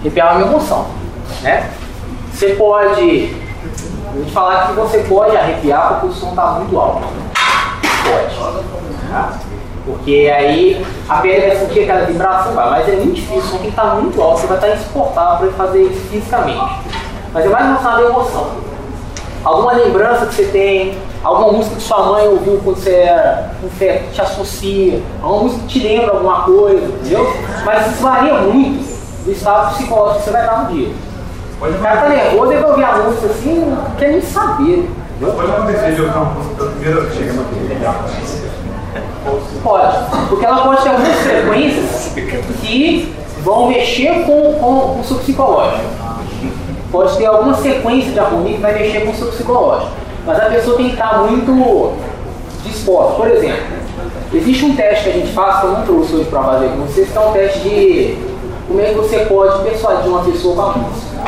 B: Arrepiar é uma emoção. Né? Você pode. Vou te falar que você pode arrepiar porque o som está muito alto. Pode. Tá? Porque aí a pele vai sentir aquela vibração, vai, mas é muito difícil, o som tem que estar muito alto, você vai estar insuportável para fazer isso fisicamente. Mas é mais relacionado à emoção. Alguma lembrança que você tem, alguma música que sua mãe ouviu quando você era um feto, te associa, alguma música que te lembra alguma coisa, entendeu? Mas isso varia muito do estado psicológico que você vai estar no dia. O cara tá nervoso, ele vai ouvir a música assim, não quer nem saber.
G: Pode acontecer de eu uma música pela primeira vez, chega
B: Pode, porque ela pode ter algumas frequências que vão mexer com, com o seu psicológico. Pode ter alguma sequência de harmonia que vai mexer com o seu psicológico. Mas a pessoa tem que estar muito disposta. Por exemplo, existe um teste que a gente faz, que eu não trouxe hoje para fazer com vocês, que é um teste de como é que você pode persuadir uma pessoa com a música.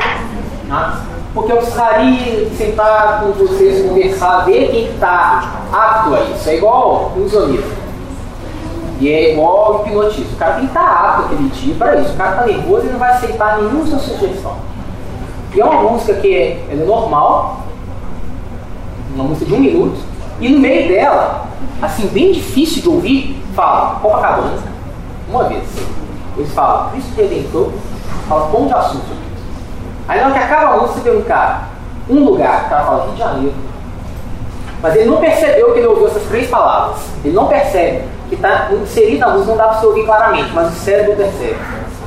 B: Tá? Porque eu precisaria sentar com vocês, conversar, ver quem está apto a isso. É igual o isonismo. E é igual hipnotismo. O cara tem que estar apto aquele dia para isso. O cara está nervoso e não vai aceitar nenhuma sua sugestão. E é uma música que é, é normal, uma música de um minuto, e no meio dela, assim, bem difícil de ouvir, fala Copacabana, uma vez. Eles falam, Cristo Redentor, fala Pão de Açúcar. Aí na hora que acaba a música, tem um cara, um lugar, o cara fala Rio de Janeiro. Mas ele não percebeu que ele ouviu essas três palavras. Ele não percebe que está inserido na música, não dá para você ouvir claramente, mas o cérebro percebe.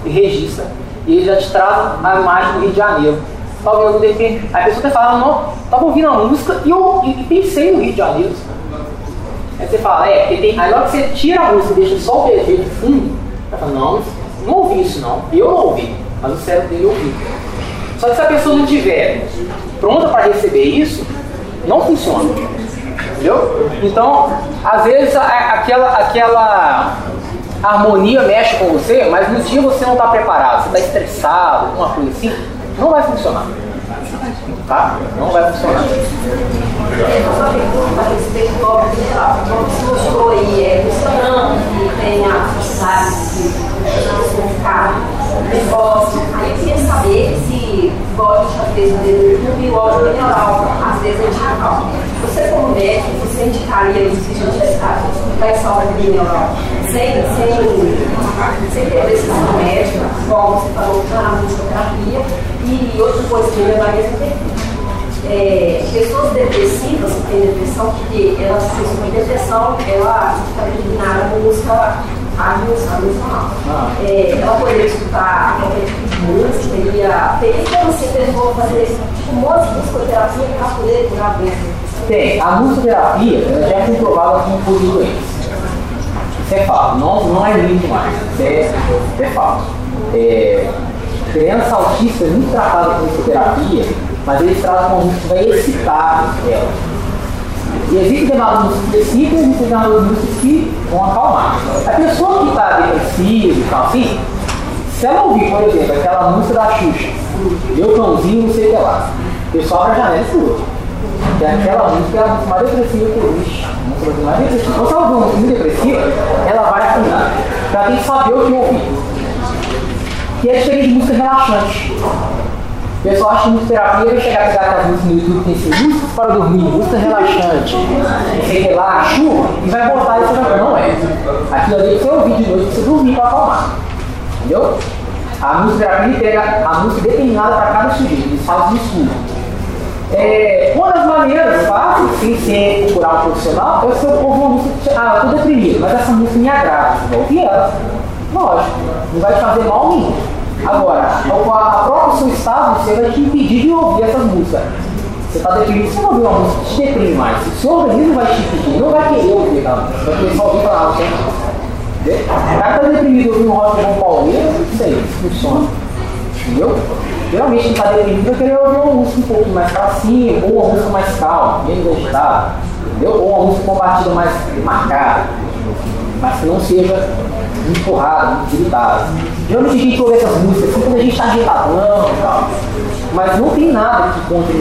B: E registra. E ele já te traz a imagem do Rio de Janeiro. Tá ouvindo de repente, a pessoa está falando, não, estava ouvindo a música e eu e pensei no Rio de Janeiro. Aí você fala, é, porque tem. Aí na hora que você tira a música e deixa só o PG de fundo, você fala, não, não ouvi isso não. Eu não ouvi, mas o cérebro dele ouviu. Só que se a pessoa não estiver pronta para receber isso, não funciona. Entendeu? Então, às vezes a, aquela, aquela harmonia mexe com você, mas no dia você não está preparado, você está estressado, alguma coisa assim, não vai funcionar. Tá? Não vai funcionar.
M: A respeito do você mostrou aí, é restaurante que tem a certificado, negócio. Aí eu queria saber se, a gente já fez no o óleo mineral, às vezes é indicar. Você, como médico, você indicaria que a gente está para essa óleo mineral? Sem, sem, sem ter decisão médica, igual você falou, na musicoterapia, e outra coisa que eu levaria a é, pessoas depressivas que têm depressão, porque elas de depressão, ela está determinada com música emocional.
B: Ah.
M: É, ela poderia escutar qualquer tipo de música, teria, teria como você tentou fazer tipo, de musicoterapia para poder curar a doença.
B: Tem, a musicoterapia já é comprovada como cura doenças. Isso é fato, não, não é lindo mais, isso é, é fato. É, criança autista é muito tratada com musicoterapia, mas eles trazem uma música que vai excitar ela. E existem determinadas músicas que excitam e existem determinadas músicas que vão acalmar. A pessoa que está depressiva e tal assim, se ela ouvir, por exemplo, aquela música da Xuxa, Meu cãozinho, não sei o que lá, o pessoal abre a janela e pula. E aquela música é a música mais depressiva que existe. A música mais depressiva. Quando ela ouvir uma música depressiva, ela vai afundar. Ela tem que saber o que ouvir. E é diferente de música relaxante. O pessoal acha que musicoterapia vai chegar a pegar aquelas músicas no YouTube tem assim, músicas para dormir, música relaxante, você relaxa e vai botar isso na Não é. Aquilo ali você ouvir de noite você dormir para acalmar. Entendeu? A musicoterapia pega a música determinada para cada sujeito, eles fazem um estudo. É, uma das maneiras fáceis, sem ser procurar um profissional, é se eu ouvir uma música ah, estou deprimido, mas essa música me agrada, vou ouvir ela. Lógico, não vai te fazer mal nenhum. Agora, a própria seu estado, você vai te impedir de ouvir essas músicas. Você está deprimido, você não ouviu uma música que te deprime mais. O seu organismo vai te impedir, não vai querer ouvir aquela música. Vai querer só ouvir lá, Entendeu? O cara deprimido ouvindo um rock com Paulinho, isso aí, funciona. Entendeu? Geralmente quem está deprimido vai querer ouvir uma música um pouco mais calcinha, ou uma música mais calma, menos agitada. Entendeu? Ou uma música com uma batida mais marcada. Mas que não seja empurrada, muito gritada. Geralmente a gente ouve essas músicas assim quando a gente está agitadão e tal. Mas não tem nada que contra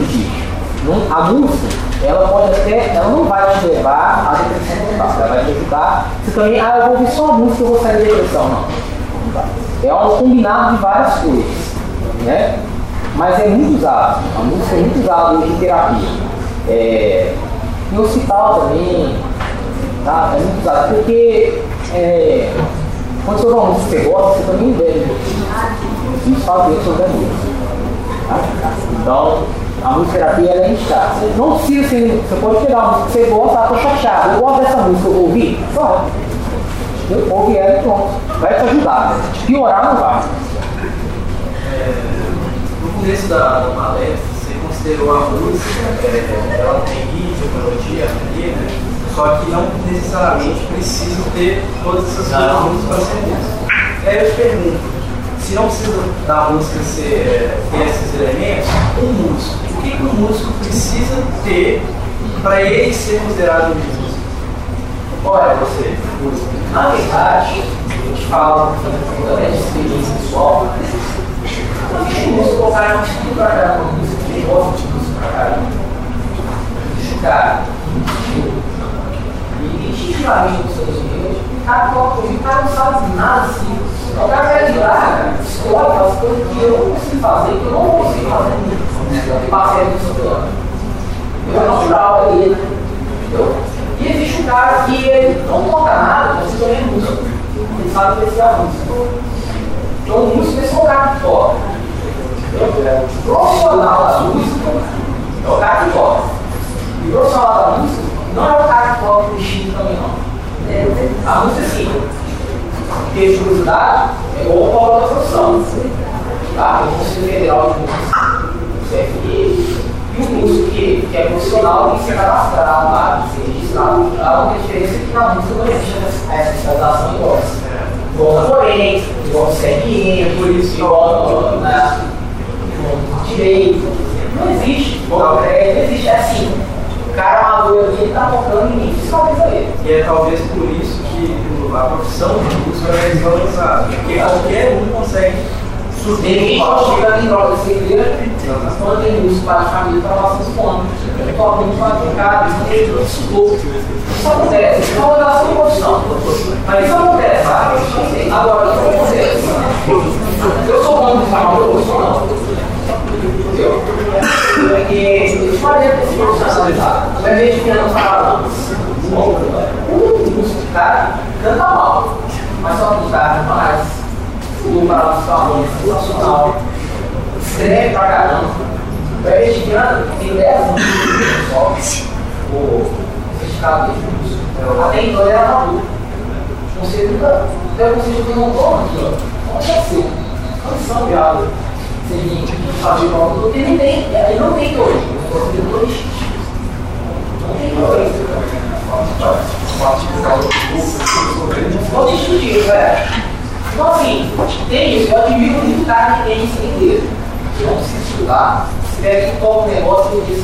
B: não, A música, ela pode até, ela não vai te levar à depressão total. Ela vai te ajudar. Você também, ah, eu vou ouvir só a música e eu vou sair da depressão. Não. É um combinado de várias coisas. Né? Mas é muito usado. A música é muito usada hoje em terapia. É, em hospital também. Tá? É muito usado. Porque é, quando você ouve uma música que você gosta, você também bebe um pouquinho. Isso faz bem sobre a música. Tá? Então, a musicoterapia ela é indicada. Não precisa ser, você pode pegar uma música que você gosta, ah, tô chateado, eu gosto dessa música, eu vou ouvir? Pode. Eu ouve ela e pronto. Vai te ajudar. Piorar não vai.
E: No começo da, da palestra, você considerou a música, é, ela tem ritmo, melodia, ali, né? Só que não necessariamente precisa ter todas essas coisas para ser música. E aí eu te pergunto, se não precisa da música ser, é, ter esses elementos, um músico, o que, que um músico precisa ter para ele ser considerado um músico? Olha você, músico. Na verdade, a gente fala de experiência pessoal, existe músico que o cara não estuda pra caramba música, de música pra caramba. Cara e instintivamente nos Estados Unidos, o cara toca o cara não sabe nada assim. O cara de lá, escolhe aquelas coisas que eu não consigo fazer, que eu não consigo fazer. E passei no estudando. É natural ele. Entendeu? E existe um cara que ele não toca nada, mas ele é músico. Ele sabe apreciar a música.
B: Então músico é só o cara que toca. O profissional da música é o cara que toca. E o profissional da música não é o cara que toca o também não. A música sim. Ter curiosidade é igual o polo da profissão. Tá? Eu consigo federal de música, CFE, e o músico que, que é profissional tem que ser cadastrado lá, tem que ser registrado. A única diferença que na música não existe essa especialização voz. Igual na forense, igual no CRM, igual na, direito. Não existe. Não, é, não existe. É assim. O cara amador ali, ele tá tocando em mim, fiscaliza ele.
E: E é talvez por isso que a profissão de músico é desvalorizada. Porque qualquer um consegue
B: Ninguém pode chegar em droga sem igreja, quando tem músico para a família, para passar os pontos. Toca muito qualificado, isso tem todo estudou. Isso acontece, isso é uma relação de profissão. Mas isso acontece, sabe? Agora, isso acontece. Eu sou bom de falar, eu sou não. Entendeu? Porque para se profissionalizar. Ao invés de piano falar, um músico de cara canta mal, mas só que o cara mais do Paraná sensacional, escreve pra caramba. O Everestiano tem 10 anos de só, o certificado dele. Até então ele era maduro. Você até você já um aqui, ó. Onde é seu? Canção de Você fazer o nome do que ele tem, ele não tem dois. Não tem dois. Não tem estudinho, velho. Então, assim, tem isso. Eu admiro muito cara que tem isso inteiro. Que não precisa estudar. Se pega aqui, toca um negócio e diz: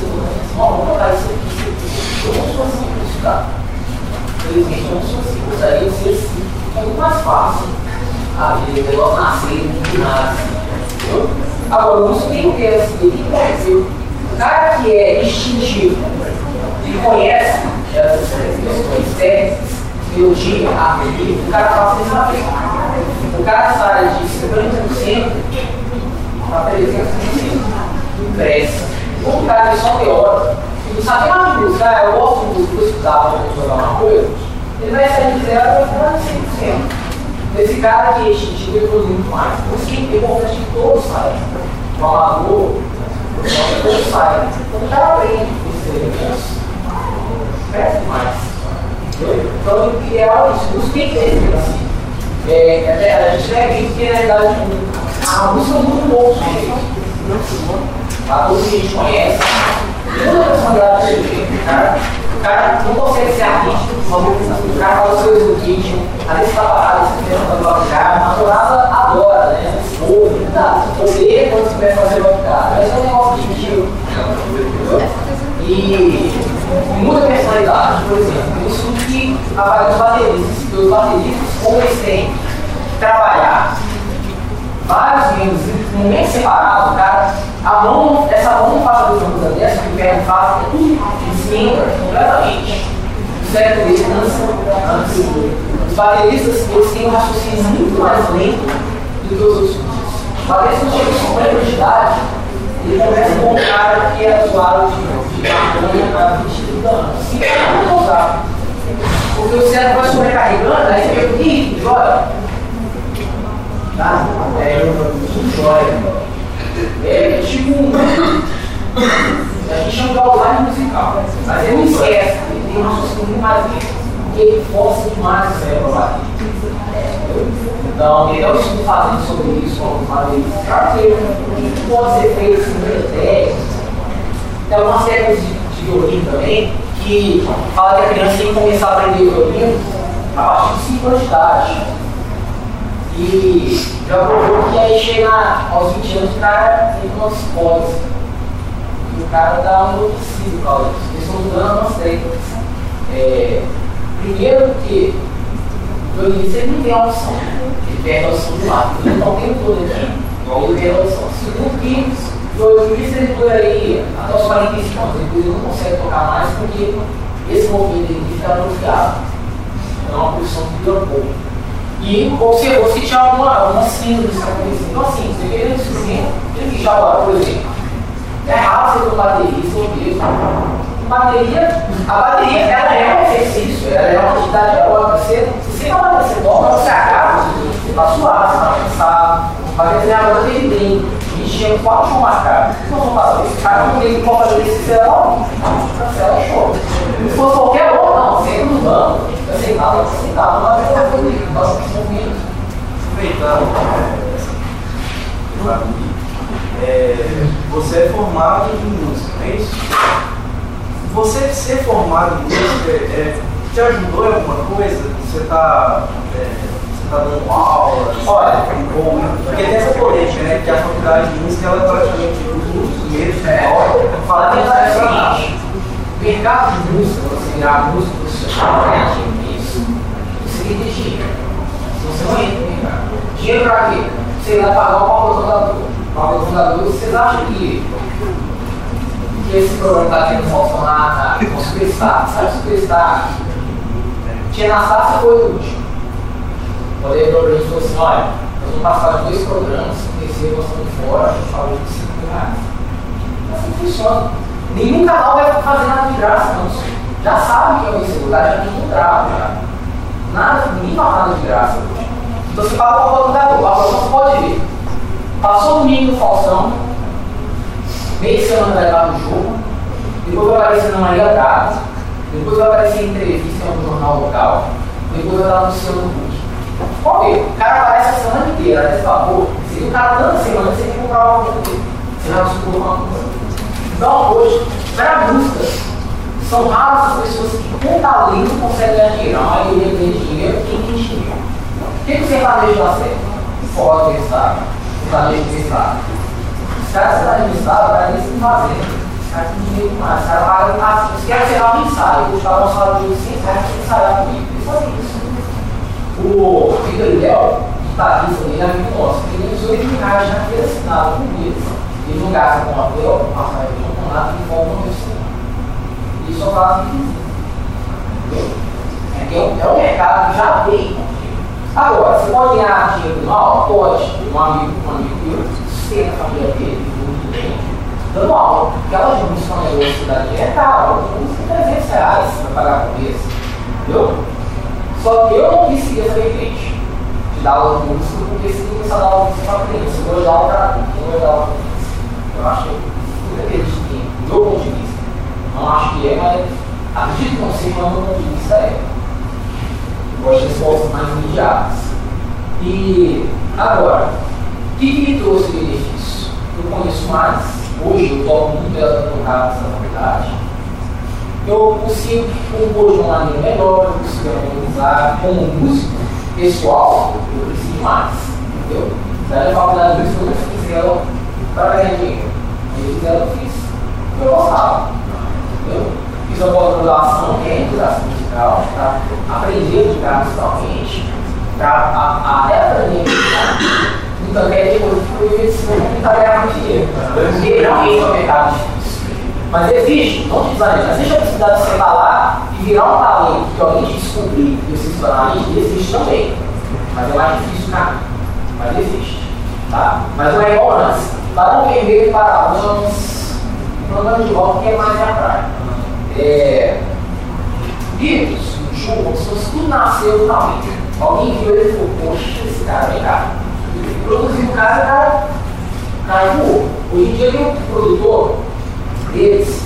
B: vamos botar isso aqui, isso aqui. Eu não sou assim para estudar. Infelizmente, eu não sou assim. Gostaria de ser assim. É muito mais fácil. A vida, o negócio nascer, que nasce. Agora, o músico tem que ter assim, tem que conhecer. O cara que é instintivo, que conhece essas questões técnicas, melodia, harmonia, o cara faz isso na frente. O cara sai de 50% para 300% pressa. O cara é só teórico, e não sabe mais de música, eu gosto de estudar para jogar uma coisa, ele vai sair de zero para ficar 100%. Esse cara que é instintivo, ele produz muito mais. Por isso que é importante que todos saiam. O amador, todos saiam. Quando o cara aprende esses elementos, cresce mais. Então, o ideal é isso. Os que tem assim. É, é, a gente tem aqui que, na verdade, a música é muito pouco A música que a gente conhece, toda a personalidade cara, o cara não consegue ser artístico, o cara fala o seu ritmo, às vezes tá parado, você pensa na tua cara, a naturada adora, né? Ouve, tá, quando começa a fazer uma cara, mas é um negócio de estilo. E muita personalidade, por exemplo, isso que avalia os bateristas, os bateristas, como eles têm trabalhar vários membros num mês separado, cara, a mão, essa mão não faz a coisa dessa, que o pé não faz, é tudo desmembra completamente. O cérebro dele cansa antes. Os bateristas, eles têm um raciocínio muito mais lento do que os outros. Os bateristas chegam com 50 de idade, ele começa com um cara que é usuário de, de maconha há 20 anos. Sim, é muito usado. Porque o cérebro vai sobrecarregando, aí você vê que joga. Tá? É, joia. É tipo um. A gente chama de outline musical. Mas ele não esquece, ele tem um raciocínio lento. Porque ele força demais o cérebro lá. Então, tem até um estudo fazendo sobre isso, como falei. Claro que o que pode ser feito assim, técnicas. Tem algumas técnicas de, de violino também, que fala que a criança tem que começar a aprender violino a partir de 5 anos de idade. E já provou que aí chega aos 20 anos o cara tem uma psicose. E o cara dá um enlouquecido por causa disso. Eles estão mudando algumas técnicas. É, primeiro que o violinista ele não tem a noção. Ele perde a noção do lado. Ele não tem o todo aqui. Ele perde a noção. Segundo que o violinista ele por aí até os 45 anos. Depois ele não consegue tocar mais porque esse movimento ele fica atrofiado. É uma posição que dura pouco. E observou se tinha alguma, alguma síndrome. Então, assim, você queria instrumento, tem que agora, por exemplo. É raro você ter baterista ou mesmo. Bateria, a bateria ela é um exercício, ela é uma atividade aeróbica. Você, você, você toca, você acaba, tá suado, você tá cansado. Mas teve bem. A gente tinha quatro shows marcados. O que nós vamos fazer? Esse cara não tem como fazer esse celular, cancela o show. Se fosse qualquer outro, não, senta no banco, eu sentava, eu sentava, mas eu vou fazer nós desenvolvimento.
E: Aproveitando, é, você é formado em música, não é isso? Você ser formado em música é, te ajudou em alguma coisa? Você está é, você tá dando aula?
B: Olha,
E: ou, porque tem essa polêmica, né? Que a faculdade de música ela é praticamente um dos meios de
B: que é o seguinte, mercado de música, você virar músico isso, você ter dinheiro. Se você não entra no mercado. Dinheiro pra quê? Você vai pagar o patrocinador. O patrocinador, vocês acham que, que esse programa está tendo na, com Superstar? Sabe Superstar? Tia Anastácia foi o último. Falou assim, olha, nós vamos passar dois programas, terceiro nós estamos fora, a falou de 5 reais. Assim funciona. Nenhum canal vai fazer nada de graça, não. Já sabe que é uma inseguridade, já tem contrato, já. Nada, ninguém faz nada de graça. Então você paga o apresentador, o apresentador pode ver. Passou o domingo no Falsão, meio de semana vai dar no jogo, depois vai aparecer na Maria Braga, depois vai aparecer em entrevista em algum jornal local, depois vai estar no seu Hulk. Ver, o cara aparece a semana inteira, aí você fala, pô, se o cara você tem que comprar uma coisa dele. Você vai supor uma coisa. Então hoje, para música, são raras as pessoas que com talento conseguem ganhar dinheiro. A maioria ganha dinheiro quem tem dinheiro. O que, que o sertanejo dá certo? Fora do estado. O sertanejo do estado. Os caras do estado, para eles estão fazendo. Os caras têm dinheiro demais. Os caras pagam. Os caras tirar um ensaio. Eu vou dar um salário de 800 reais para ensaiar comigo. Eles fazem isso. O Vitor Léo, guitarrista dele, é amigo nosso, ele ganhou 18 mil reais já foi assinado comigo. Ele não gasta com hotel, com passagem de com nada, ele volta no restaurante. E só faz Entendeu? É, que é, é um mercado que já veio. Agora, você pode ganhar dinheiro mal? Pode. Um amigo, um amigo meu, sustenta a família dele, muito bem, dando aula. Aquela de música na universidade é caro, custa 300 reais para pagar a cabeça. Entendeu? Só que eu não quis seguir essa vertente de dar aula de música, porque se começar a dar aula de música para criança, eu vou dar aula para adulto, eu vou dar aula para criança. Eu acho que acredito que, do ponto de vista, não acho que é, mas acredito que não sei, mas do ponto de vista é. Eu gosto de respostas mais imediatas. E agora, o que, que me trouxe benefício? Eu conheço mais, hoje eu toco muito ela tocar nessa faculdade eu consigo compor de uma maneira melhor, eu consigo organizar como músico pessoal, eu preciso mais, entendeu? Daí a faculdade de música eu não fiz ela para ganhar dinheiro, eu fiz ela, eu fiz, eu gostava, entendeu? Fiz a pós-graduação, que é a educação musical, para aprender a tocar musicalmente, para até aprender a tocar, então quer dizer, que eu eu tentar ganhar muito dinheiro, porque realmente é mercado difícil. Mas existe, não te desanime, existe a possibilidade de lá e virar um talento que alguém te descobrir e se tornar existe também. Mas é mais difícil, cara. Mas existe. Tá? Mas não é igual antes. Para não perder para anos, programa de rock que é mais minha praia. É, se fosse tudo nasceu do talento. Alguém viu ele e falou, poxa, esse cara vem cá. Produziu o cara o cara, voou. Hoje em dia tem um produtor deles,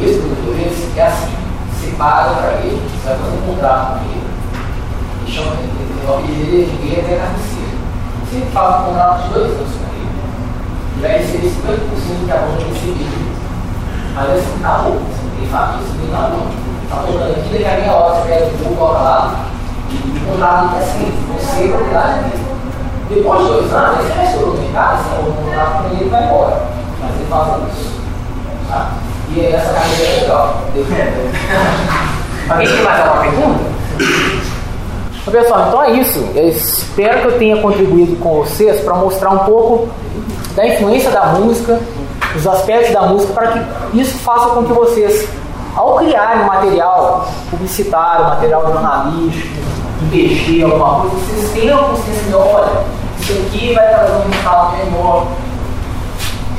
B: esse produtor deles, é assim, você paga para ele, você vai fazer um contrato com ele, ele chama ele, o nome dele é Guilherme é Carniceiro. Você faz um contrato de dois anos com ele, ele vai receber 50% do que a banda receber. Mas assim, tá bom, você não tem família, você não tem nada. Tá tocando aqui, daqui a meia hora você pega o jogo, coloca lá, e o contrato é assim, você é propriedade dele. Depois de dois anos, você vai ser o mercado, você vai contrato com ele e vai embora. Mas ele faz isso. Tá? E essa carreira é legal. Alguém tem mais alguma pergunta? Pessoal, então é isso. Eu espero que eu tenha contribuído com vocês para mostrar um pouco da influência da música, os aspectos da música, para que isso faça com que vocês, ao criarem material publicitário, material jornalístico, investir alguma coisa, vocês tenham consciência de, olha, isso aqui vai trazer um resultado melhor.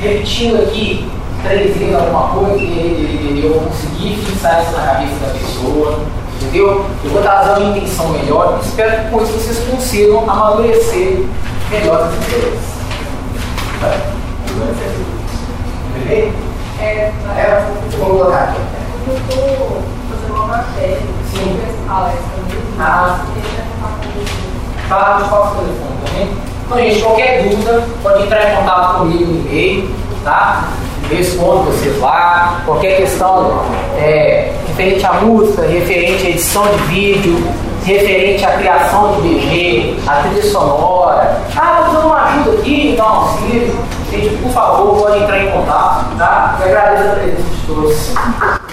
B: Repetindo aqui, vezes alguma coisa e eu vou conseguir fixar isso na cabeça da pessoa. Entendeu? Eu vou trazer uma intenção melhor e espero que com isso vocês consigam amadurecer melhor as ideias. Beleza?
M: É,
B: É, vou colocar aqui.
M: eu estou fazendo uma matéria
B: Sim.
M: sobre essa palestra.
B: Ah. Tá, eu faço o telefone também. Então, gente, qualquer dúvida, pode entrar em contato comigo no e-mail, tá? Respondo vocês lá. Qualquer questão é, referente à música, referente à edição de vídeo, referente à criação de BG, à trilha sonora. Ah, precisando de uma ajuda aqui, então auxílio. Gente, por favor, pode entrar em contato, tá? Eu agradeço a presença de todos.